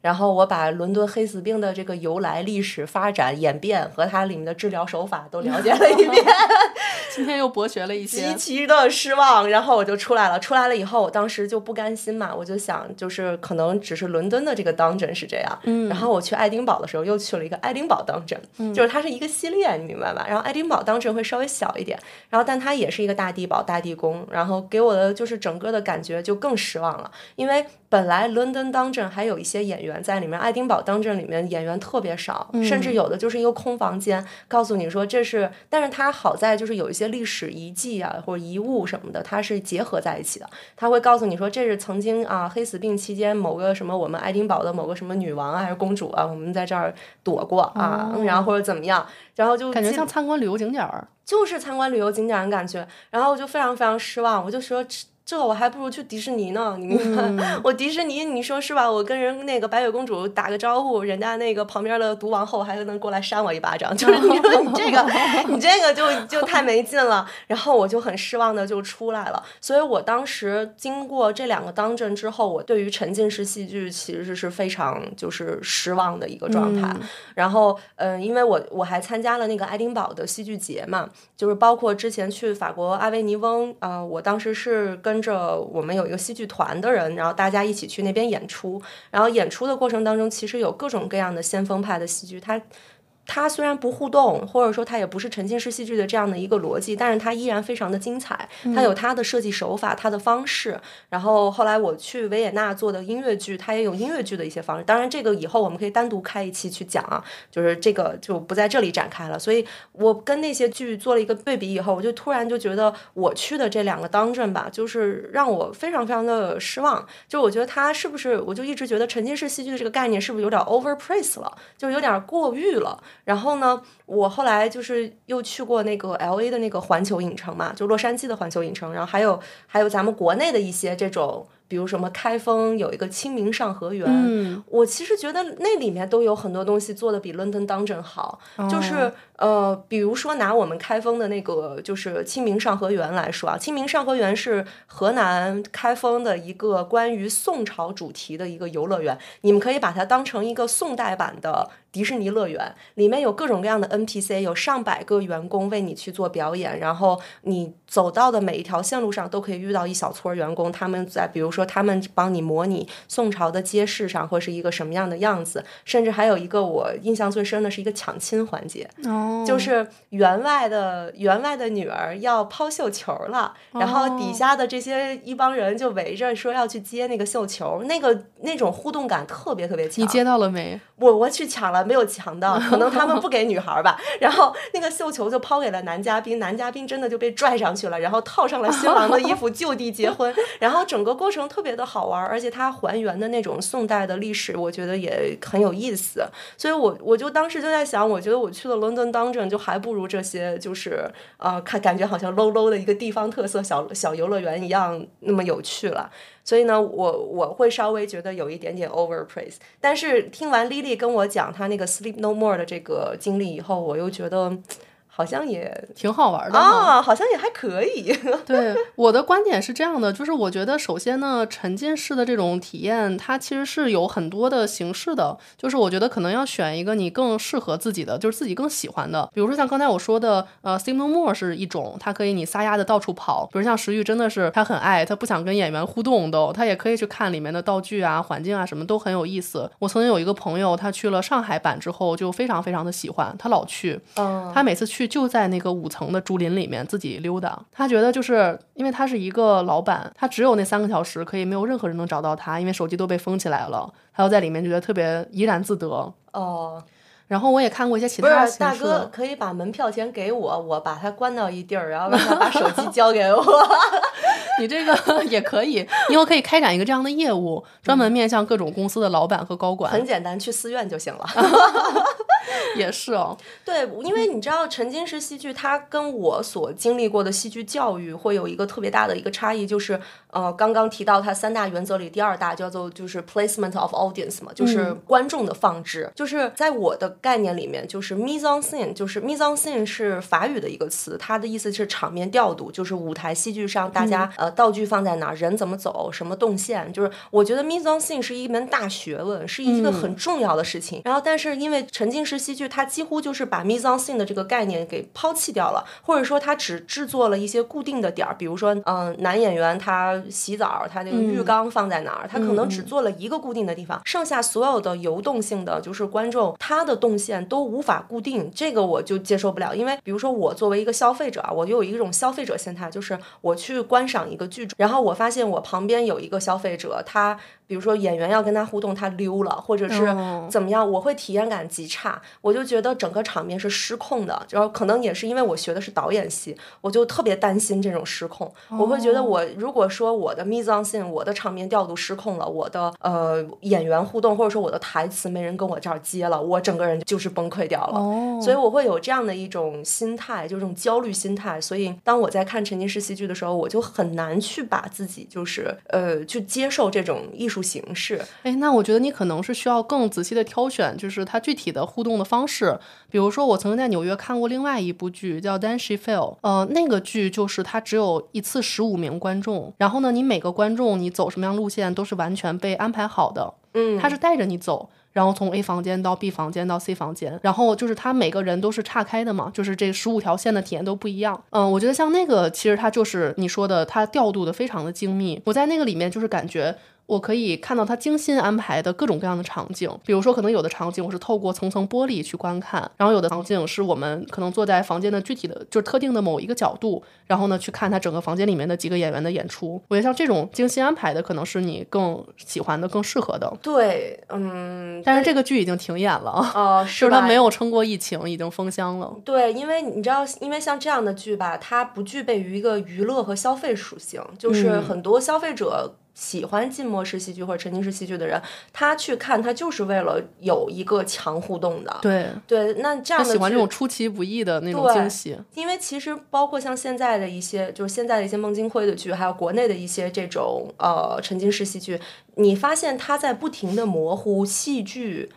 然后我把伦敦黑死病的这个由来、历史发展、演变和它里面的治疗手法都了解了一遍，今天又博学了一些 极。其的失望。然后我就出来了，出来了以后，我当时就不甘心嘛，我就想，就是可能只是伦敦的这个当真是这样。嗯。然后我去爱丁堡的时候，又去了一个爱丁堡当真，就是它是一个系列，你明白吧？然后爱丁堡当真会稍微小一点，然后但它也是一个大地堡、大地宫，然后给我的就是整个的感觉就更失望了，因为本来伦敦当镇还有一些演员在里面，爱丁堡当镇里面演员特别少，甚至有的就是一个空房间，告诉你说这是，但是它好在就是有一些历史遗迹啊或者遗物什么的，它是结合在一起的，他会告诉你说这是曾经啊黑死病期间某个什么我们爱丁堡的某个什么女王啊还是公主啊，我们在这儿躲过啊，然后或者怎么样，然后就感觉像参观旅游景点儿。就是参观旅游景点的感觉，然后我就非常非常失望，我就说这个我还不如去迪士尼呢，你明白？我迪士尼，你说是吧？我跟人那个白雪公主打个招呼，人家那个旁边的毒王后还能过来扇我一巴掌，就是你说你这个，你这个就就太没劲了。然后我就很失望的就出来了。所以我当时经过这两个当政之后，我对于沉浸式戏剧其实是非常就是失望的一个状态。然后，嗯、因为我我还参加了那个爱丁堡的戏剧节嘛，就是包括之前去法国阿维尼翁，呃，我当时是跟着我们有一个戏剧团的人，然后大家一起去那边演出，然后演出的过程当中，其实有各种各样的先锋派的戏剧，它。它虽然不互动，或者说它也不是沉浸式戏剧的这样的一个逻辑，但是它依然非常的精彩。它有它的设计手法，它的方式。然后后来我去维也纳做的音乐剧，它也有音乐剧的一些方式。当然，这个以后我们可以单独开一期去讲啊，就是这个就不在这里展开了。所以我跟那些剧做了一个对比以后，我就突然就觉得我去的这两个当阵吧，就是让我非常非常的失望。就我觉得它是不是，我就一直觉得沉浸式戏剧的这个概念是不是有点 overpraise 了，就有点过誉了。然后呢，我后来就是又去过那个 L A 的那个环球影城嘛，就洛杉矶的环球影城，然后还有还有咱们国内的一些这种，比如什么开封有一个清明上河园，嗯。我其实觉得那里面都有很多东西做的比伦敦当真好，就是哦呃，比如说拿我们开封的那个就是清明上河园来说啊，清明上河园是河南开封的一个关于宋朝主题的一个游乐园，你们可以把它当成一个宋代版的迪士尼乐园里面有各种各样的 NPC，有上百个员工为你去做表演，然后你走到的每一条线路上都可以遇到一小撮员工，他们在比如说他们帮你模拟宋朝的街市上会是一个什么样的样子，甚至还有一个我印象最深的是一个抢亲环节，哦，就是员外的员外的女儿要抛绣球了，然后底下的这些一帮人就围着说要去接那个绣球，那个那种互动感特别特别强。你接到了没？我我去抢了，没有抢到，可能他们不 给女孩儿吧。然后那个绣球就抛给了男嘉宾，男嘉宾真的就被拽上去了，然后套上了新郎的衣服，就地结婚。然后整个过程特别的好玩，而且它还原的那种宋代的历史，我觉得也很有意思。所以我我就当时就在想，我觉得我去了伦敦当政，就还不如这些就是呃，看感觉好像 low low 的一个地方特色小小游乐园一样那么有趣了。所以呢，我我会稍微觉得有一点点 overpraise，但是听完 Lily 跟我讲她那个 Sleep No More 的这个经历以后，我又觉得好像也挺好玩的啊，好像也还可以。对，我的观点是这样的，就是我觉得首先呢，沉浸式的这种体验，它其实是有很多的形式的，就是我觉得可能要选一个你更适合自己的，就是自己更喜欢的。比如说像刚才我说的，呃，Sleep No More 是一种，它可以你撒丫的到处跑。比如像石玉，真的是他很爱，他不想跟演员互动都，他也可以去看里面的道具啊、环境啊，什么都很有意思。我曾经有一个朋友，他去了上海版之后，就非常非常的喜欢，他老去，嗯，他每次去就在那个五层的竹林里面自己溜达。他觉得就是因为他是一个老板，他只有那三个小时可以没有任何人能找到他，因为手机都被封起来了。他要在里面觉得特别怡然自得。哦，然后我也看过一些其不他是大哥可以把门票钱给我，我把他关到一地儿，然后让他把手机交给我。你这个 也可以，以后可以开展一个这样的业务，专门面向各种公司的老板和高管。很简单，去寺院就行了。也是哦，对，因为你知道沉浸式戏剧，它跟我所经历过的戏剧教育会有一个特别大的一个差异，就是呃，刚刚提到它三大原则里第二大叫做就是 placement of audience 嘛，就是观众的放置。就是在我的概念里面，就是 mise en scène，就是 mise en scène 是法语的一个词，它的意思是场面调度，就是舞台戏剧上大家、呃道具放在哪儿，人怎么走，什么动线，就是我觉得 mise en scène 是一门大学问，是一个很重要的事情。然后，但是因为沉浸式戏剧，它几乎就是把 mise en scène 的这个概念给抛弃掉了，或者说它只制作了一些固定的点儿，比如说，嗯、男演员他洗澡，他那个浴缸放在哪儿，他可能只做了一个固定的地方，剩下所有的游动性的，就是观众他的动线都无法固定，这个我就接受不了。因为比如说我作为一个消费者啊，我就有一种消费者心态，就是我去观赏一个剧，然后我发现我旁边有一个消费者，他比如说演员要跟他互动，他溜了，或者是哦怎么样，我会体验感极差，我就觉得整个场面是失控的。然后可能也是因为我学的是导演系，我就特别担心这种失控。我会觉得我如果说我的 mise en scène，我的场面调度失控了，我的呃演员互动或者说我的台词没人跟我这儿接了，我整个人就是崩溃掉了。哦，所以我会有这样的一种心态，就这种焦虑心态。所以当我在看沉浸式戏剧的时候，我就很难去把自己就是呃去接受这种艺术形式。哎，那我觉得你可能是需要更仔细的挑选，就是它具体的互动的方式。比如说，我曾经在纽约看过另外一部剧叫《Then She Fell》，呃，那个剧就是它只有一次十五名观众，然后呢，你每个观众你走什么样路线都是完全被安排好的，嗯，他是带着你走。然后从 A 房间到 B 房间到 C 房间，然后就是他每个人都是岔开的嘛，就是这十五条线的体验都不一样。嗯，我觉得像那个其实它就是你说的，它调度的非常的精密。我在那个里面就是感觉我可以看到他精心安排的各种各样的场景，比如说可能有的场景我是透过层层玻璃去观看，然后有的场景是我们可能坐在房间的具体的就是特定的某一个角度，然后呢去看他整个房间里面的几个演员的演出。我觉得像这种精心安排的，可能是你更喜欢的、更适合的。对，嗯，但是这个剧已经停演了，哦，就是是它没有撑过疫情，已经封箱了。对，因为你知道，因为像这样的剧吧，它不具备于一个娱乐和消费属性，就是嗯很多消费者。喜欢浸没式戏剧或者沉浸式戏剧的人，他去看他就是为了有一个强互动的。对，对，那这样喜欢这种出其不意的那种惊喜。因为其实包括像现在的一些，就是现在的一些孟京辉的剧，还有国内的一些这种呃沉浸式戏剧，你发现他在不停的模糊戏剧。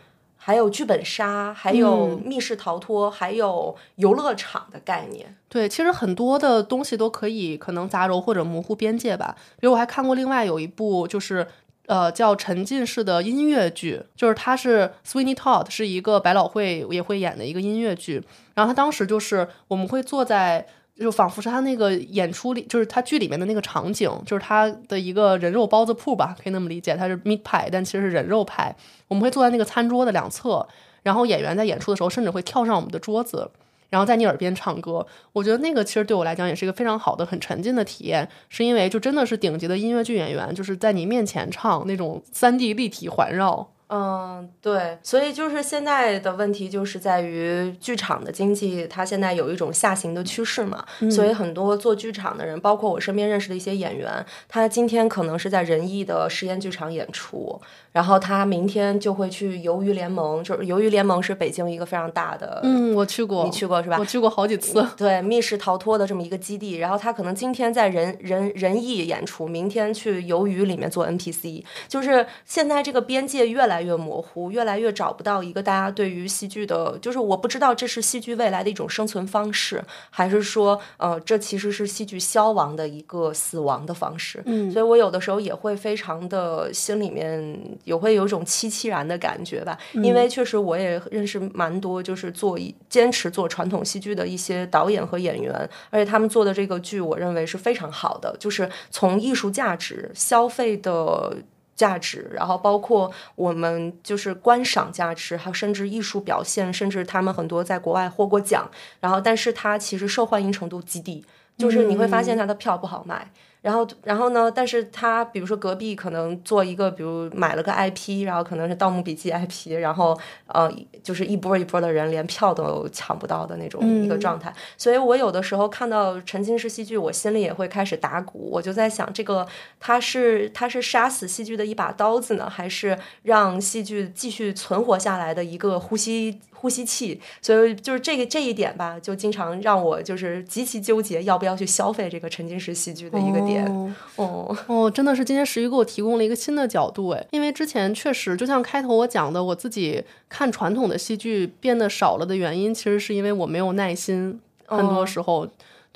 还有剧本杀，还有嗯密室逃脱，还有游乐场的概念。对，其实很多的东西都可以可能杂糅或者模糊边界吧。比如我还看过另外有一部，就是呃叫沉浸式的音乐剧，就是它是 Sweeney Todd 是一个百老汇也会演的一个音乐剧，然后他当时就是我们会坐在。就仿佛是他那个演出里，就是他剧里面的那个场景，就是他的一个人肉包子铺吧，可以那么理解，它是 meat pie，但其实是人肉派。我们会坐在那个餐桌的两侧，然后演员在演出的时候，甚至会跳上我们的桌子，然后在你耳边唱歌。我觉得那个其实对我来讲也是一个非常好的、很沉浸的体验，是因为就真的是顶级的音乐剧演员，就是在你面前唱那种三 D 立体环绕。嗯，对，所以就是现在的问题就是在于剧场的经济，它现在有一种下行的趋势嘛，所以很多做剧场的人，包括我身边认识的一些演员，他今天可能是在仁义的实验剧场演出。然后他明天就会去鱿鱼联盟，就是鱿鱼联盟是北京一个非常大的，嗯，我去过，你去过是吧？我去过好几次。对，密室逃脱的这么一个基地。然后他可能今天在人人人艺演出，明天去鱿鱼里面做 NPC。就是现在这个边界越来越模糊，越来越找不到一个大家对于戏剧的，就是我不知道这是戏剧未来的一种生存方式，还是说，呃，这其实是戏剧消亡的一个死亡的方式。嗯，所以我有的时候也会非常的心里面。也会有一种凄凄然的感觉吧，因为确实我也认识蛮多，就是做坚持做传统戏剧的一些导演和演员，而且他们做的这个剧，我认为是非常好的，就是从艺术价值、消费的价值，然后包括我们就是观赏价值，还有甚至艺术表现，甚至他们很多在国外获过奖，然后但是它其实受欢迎程度极低，就是你会发现它的票不好卖。然后，然后呢？但是他比如说隔壁可能做一个，比如买了个 IP，然后可能是《盗墓笔记》IP，然后呃，就是一波一波的人连票都抢不到的那种一个状态。所以我有的时候看到沉浸式戏剧，我心里也会开始打鼓。我就在想，这个它是它是杀死戏剧的一把刀子呢，还是让戏剧继续存活下来的一个呼吸？呼吸器，所以就是这个这一点吧，就经常让我就是极其纠结，要不要去消费这个沉浸式戏剧的一个点。哦哦，真的是今天石鱼给我提供了一个新的角度哎，因为之前确实就像开头我讲的，我自己看传统的戏剧变得少了的原因，其实是因为我没有耐心，很多时候。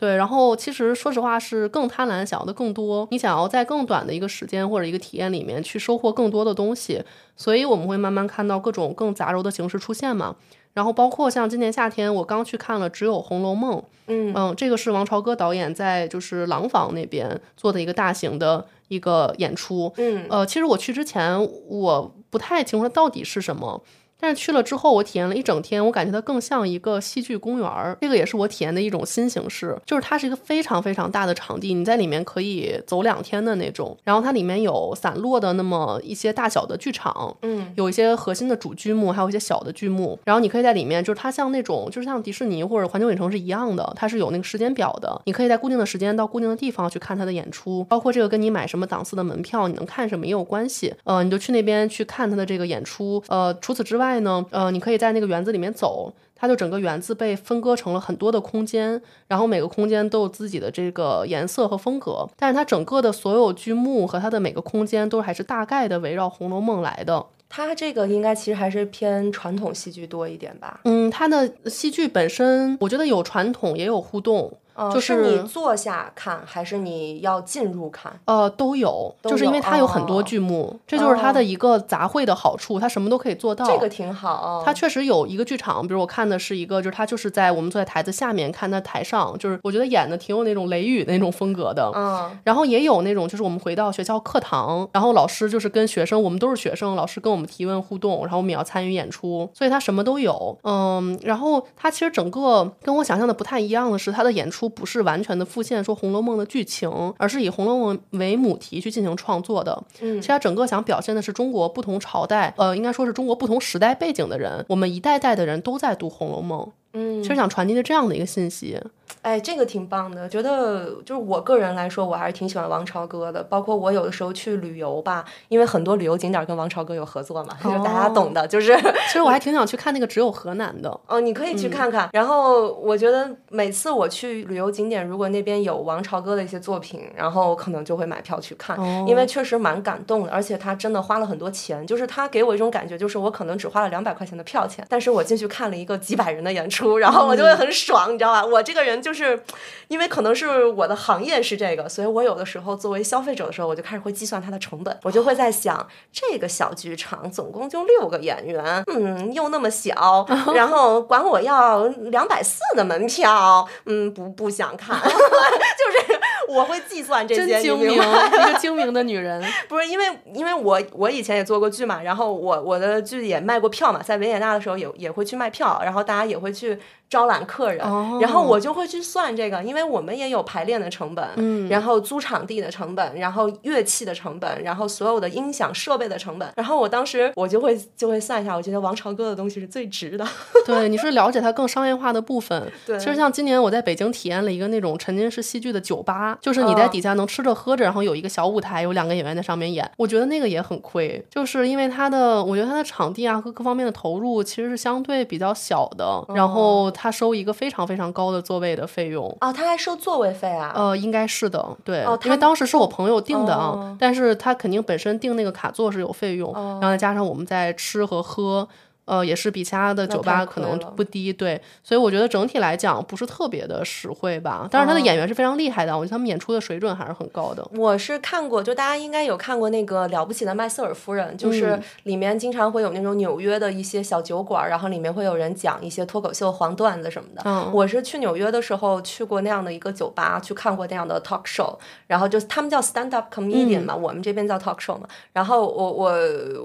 对，然后其实说实话是更贪婪，想要的更多。你想要在更短的一个时间或者一个体验里面去收获更多的东西，所以我们会慢慢看到各种更杂糅的形式出现嘛。然后包括像今年夏天，我刚去看了《只有红楼梦》，嗯嗯，这个是王朝歌导演在就是廊坊那边做的一个大型的一个演出，嗯呃，其实我去之前我不太清楚它到底是什么。但是去了之后，我体验了一整天，我感觉它更像一个戏剧公园儿。这个也是我体验的一种新形式，就是它是一个非常非常大的场地，你在里面可以走两天的那种。然后它里面有散落的那么一些大小的剧场，嗯，有一些核心的主剧目，还有一些小的剧目。然后你可以在里面，就是它像那种，就是像迪士尼或者环球影城是一样的，它是有那个时间表的。你可以在固定的时间到固定的地方去看它的演出，包括这个跟你买什么档次的门票，你能看什么也有关系。呃，你就去那边去看它的这个演出。呃，除此之外。外呢，呃，你可以在那个园子里面走，它就整个园子被分割成了很多的空间，然后每个空间都有自己的这个颜色和风格，但是它整个的所有剧目和它的每个空间都还是大概的围绕《红楼梦》来的。它这个应该其实还是偏传统戏剧多一点吧？嗯，它的戏剧本身，我觉得有传统也有互动。就是你坐下看，还是你要进入看？呃，都有，就是因为它有很多剧目，这就是它的一个杂烩的好处，它什么都可以做到。这个挺好。它确实有一个剧场，比如我看的是一个，就是它就是在我们坐在台子下面看，它台上就是我觉得演的挺有那种雷雨那种风格的。嗯。然后也有那种就是我们回到学校课堂，然后老师就是跟学生，我们都是学生，老师跟我们提问互动，然后我们也要参与演出，所以它什么都有。嗯，然后它其实整个跟我想象的不太一样的是，它的演出不是完全的。复现说《红楼梦》的剧情，而是以《红楼梦》为母题去进行创作的。嗯，其实它整个想表现的是中国不同朝代，呃，应该说是中国不同时代背景的人，我们一代代的人都在读《红楼梦》。嗯，其实想传递的这样的一个信息。哎，这个挺棒的，觉得就是我个人来说，我还是挺喜欢王朝歌的。包括我有的时候去旅游吧，因为很多旅游景点跟王朝歌有合作嘛，就是大家懂的。就是，其实我还 挺想去看那个只有河南的。哦，你可以去看看。然后我觉得每次我去旅游景点，如果那边有王朝歌的一些作品，然后可能就会买票去看，因为确实蛮感动的。而且他真的花了很多钱，就是他给我一种感觉，就是我可能只花了两百块钱的票钱，但是我进去看了一个几百人的演出，然后我就会很爽，你知道吧？我这个人就。就是因为可能是我的行业是这个，所以我有的时候作为消费者的时候，我就开始会计算它的成本，我就会在想，这个小剧场总共就六个演员，嗯，又那么小，然后管我要两百四的门票，嗯，不不想看，就是我会计算这些，真精明，一个精明的女人。不是因为，因为我我以前也做过剧嘛，然后我我的剧也卖过票嘛，在维也纳的时候也也会去卖票，然后大家也会去。招揽客人，然后我就会去算这个，因为我们也有排练的成本，嗯，然后租场地的成本，然后乐器的成本，然后所有的音响设备的成本，然后我当时我就会就会算一下，我觉得王朝歌的东西是最值的。对，你是了解它更商业化的部分。对，其实像今年我在北京体验了一个那种沉浸式戏剧的酒吧，就是你在底下能吃着喝着，然后有一个小舞台，有两个演员在上面演。我觉得那个也很亏，就是因为它的，我觉得它的场地啊和各方面的投入其实是相对比较小的，然后它收一个非常。非常高的座位的费用哦，他还收座位费啊？呃，应该是的，对，因为当时是我朋友订的啊，但是他肯定本身订那个卡座是有费用，然后再加上我们在吃和喝。呃，也是比其他的酒吧可能不低，对，所以我觉得整体来讲不是特别的实惠吧。但是他的演员是非常厉害的，我觉得他们演出的水准还是很高的。我是看过，就大家应该有看过那个了不起的麦瑟尔夫人，就是里面经常会有那种纽约的一些小酒馆，然后里面会有人讲一些脱口秀黄段子什么的。嗯，我是去纽约的时候去过那样的一个酒吧，去看过那样的 talk show，然后就他们叫 stand up comedian 嘛，我们这边叫 talk show 嘛。然后我我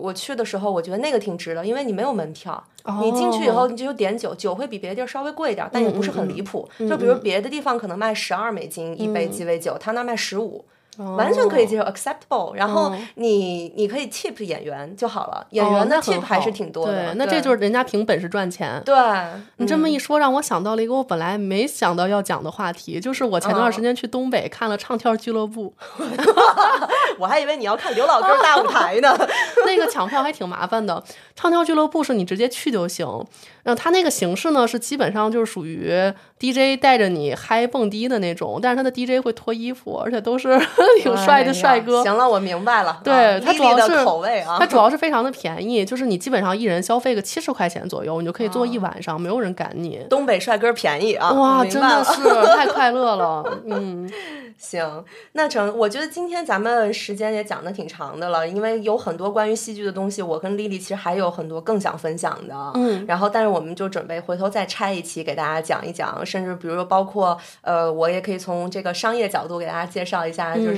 我去的时候，我觉得那个挺值的，因为你没有门票。你进去以后，你就点酒，酒会比别的地儿稍微贵一点，但也不是很离谱。就比如别的地方可能卖十二美金一杯鸡尾酒，他那卖十五。完全可以接受，acceptable。然后你你可以 tip 演员就好了，演员的 tip 还是挺多的。那这就是人家凭本事赚钱。对你这么一说，让我想到了一个我本来没想到要讲的话题，就是我前段时间去东北看了唱跳俱乐部。我还以为你要看刘老根大舞台呢。那个抢票还挺麻烦的。唱跳俱乐部是你直接去就行。然后他那个形式呢，是基本上就是属于 DJ 带着你嗨蹦迪的那种，但是他的 DJ 会脱衣服，而且都是。挺帅的帅哥，行了，我明白了。对他主要是口味啊，他主要是非常的便宜，就是你基本上一人消费个七十块钱左右，你就可以坐一晚上，没有人赶你。东北帅哥便宜啊！哇，真的是太快乐了，嗯。行，那成，我觉得今天咱们时间也讲的挺长的了，因为有很多关于戏剧的东西，我跟丽丽其实还有很多更想分享的。嗯，然后但是我们就准备回头再拆一期给大家讲一讲，甚至比如说包括呃，我也可以从这个商业角度给大家介绍一下，就是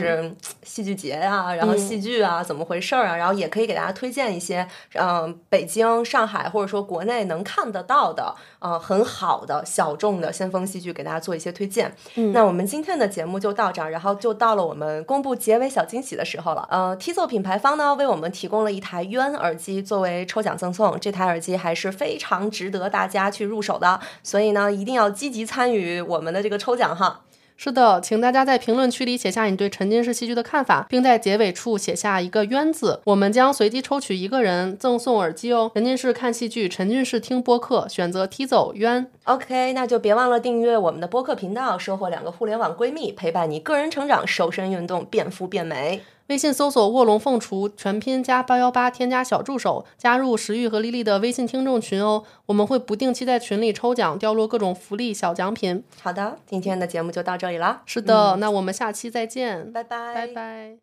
戏剧节啊，然后戏剧啊怎么回事儿啊，然后也可以给大家推荐一些嗯北京、上海或者说国内能看得到的呃很好的小众的先锋戏剧，给大家做一些推荐。嗯，那我们今天的节目就到这儿。然后就到了我们公布结尾小惊喜的时候了。呃，T 奏品牌方呢为我们提供了一台 UN 耳机作为抽奖赠送，这台耳机还是非常值得大家去入手的，所以呢一定要积极参与我们的这个抽奖哈。是的，请大家在评论区里写下你对沉浸式戏剧的看法，并在结尾处写下一个“冤”字，我们将随机抽取一个人赠送耳机哦。沉浸式看戏剧，沉浸式听播客，选择踢走冤。OK，那就别忘了订阅我们的播客频道，收获两个互联网闺蜜，陪伴你个人成长，瘦身运动，变富变美。微信搜索“卧龙凤雏”全拼加八幺八，添加小助手，加入石玉和丽丽的微信听众群哦。我们会不定期在群里抽奖，掉落各种福利小奖品。好的，今天的节目就到这里啦。是的，那我们下期再见。拜拜，拜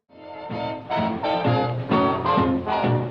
拜。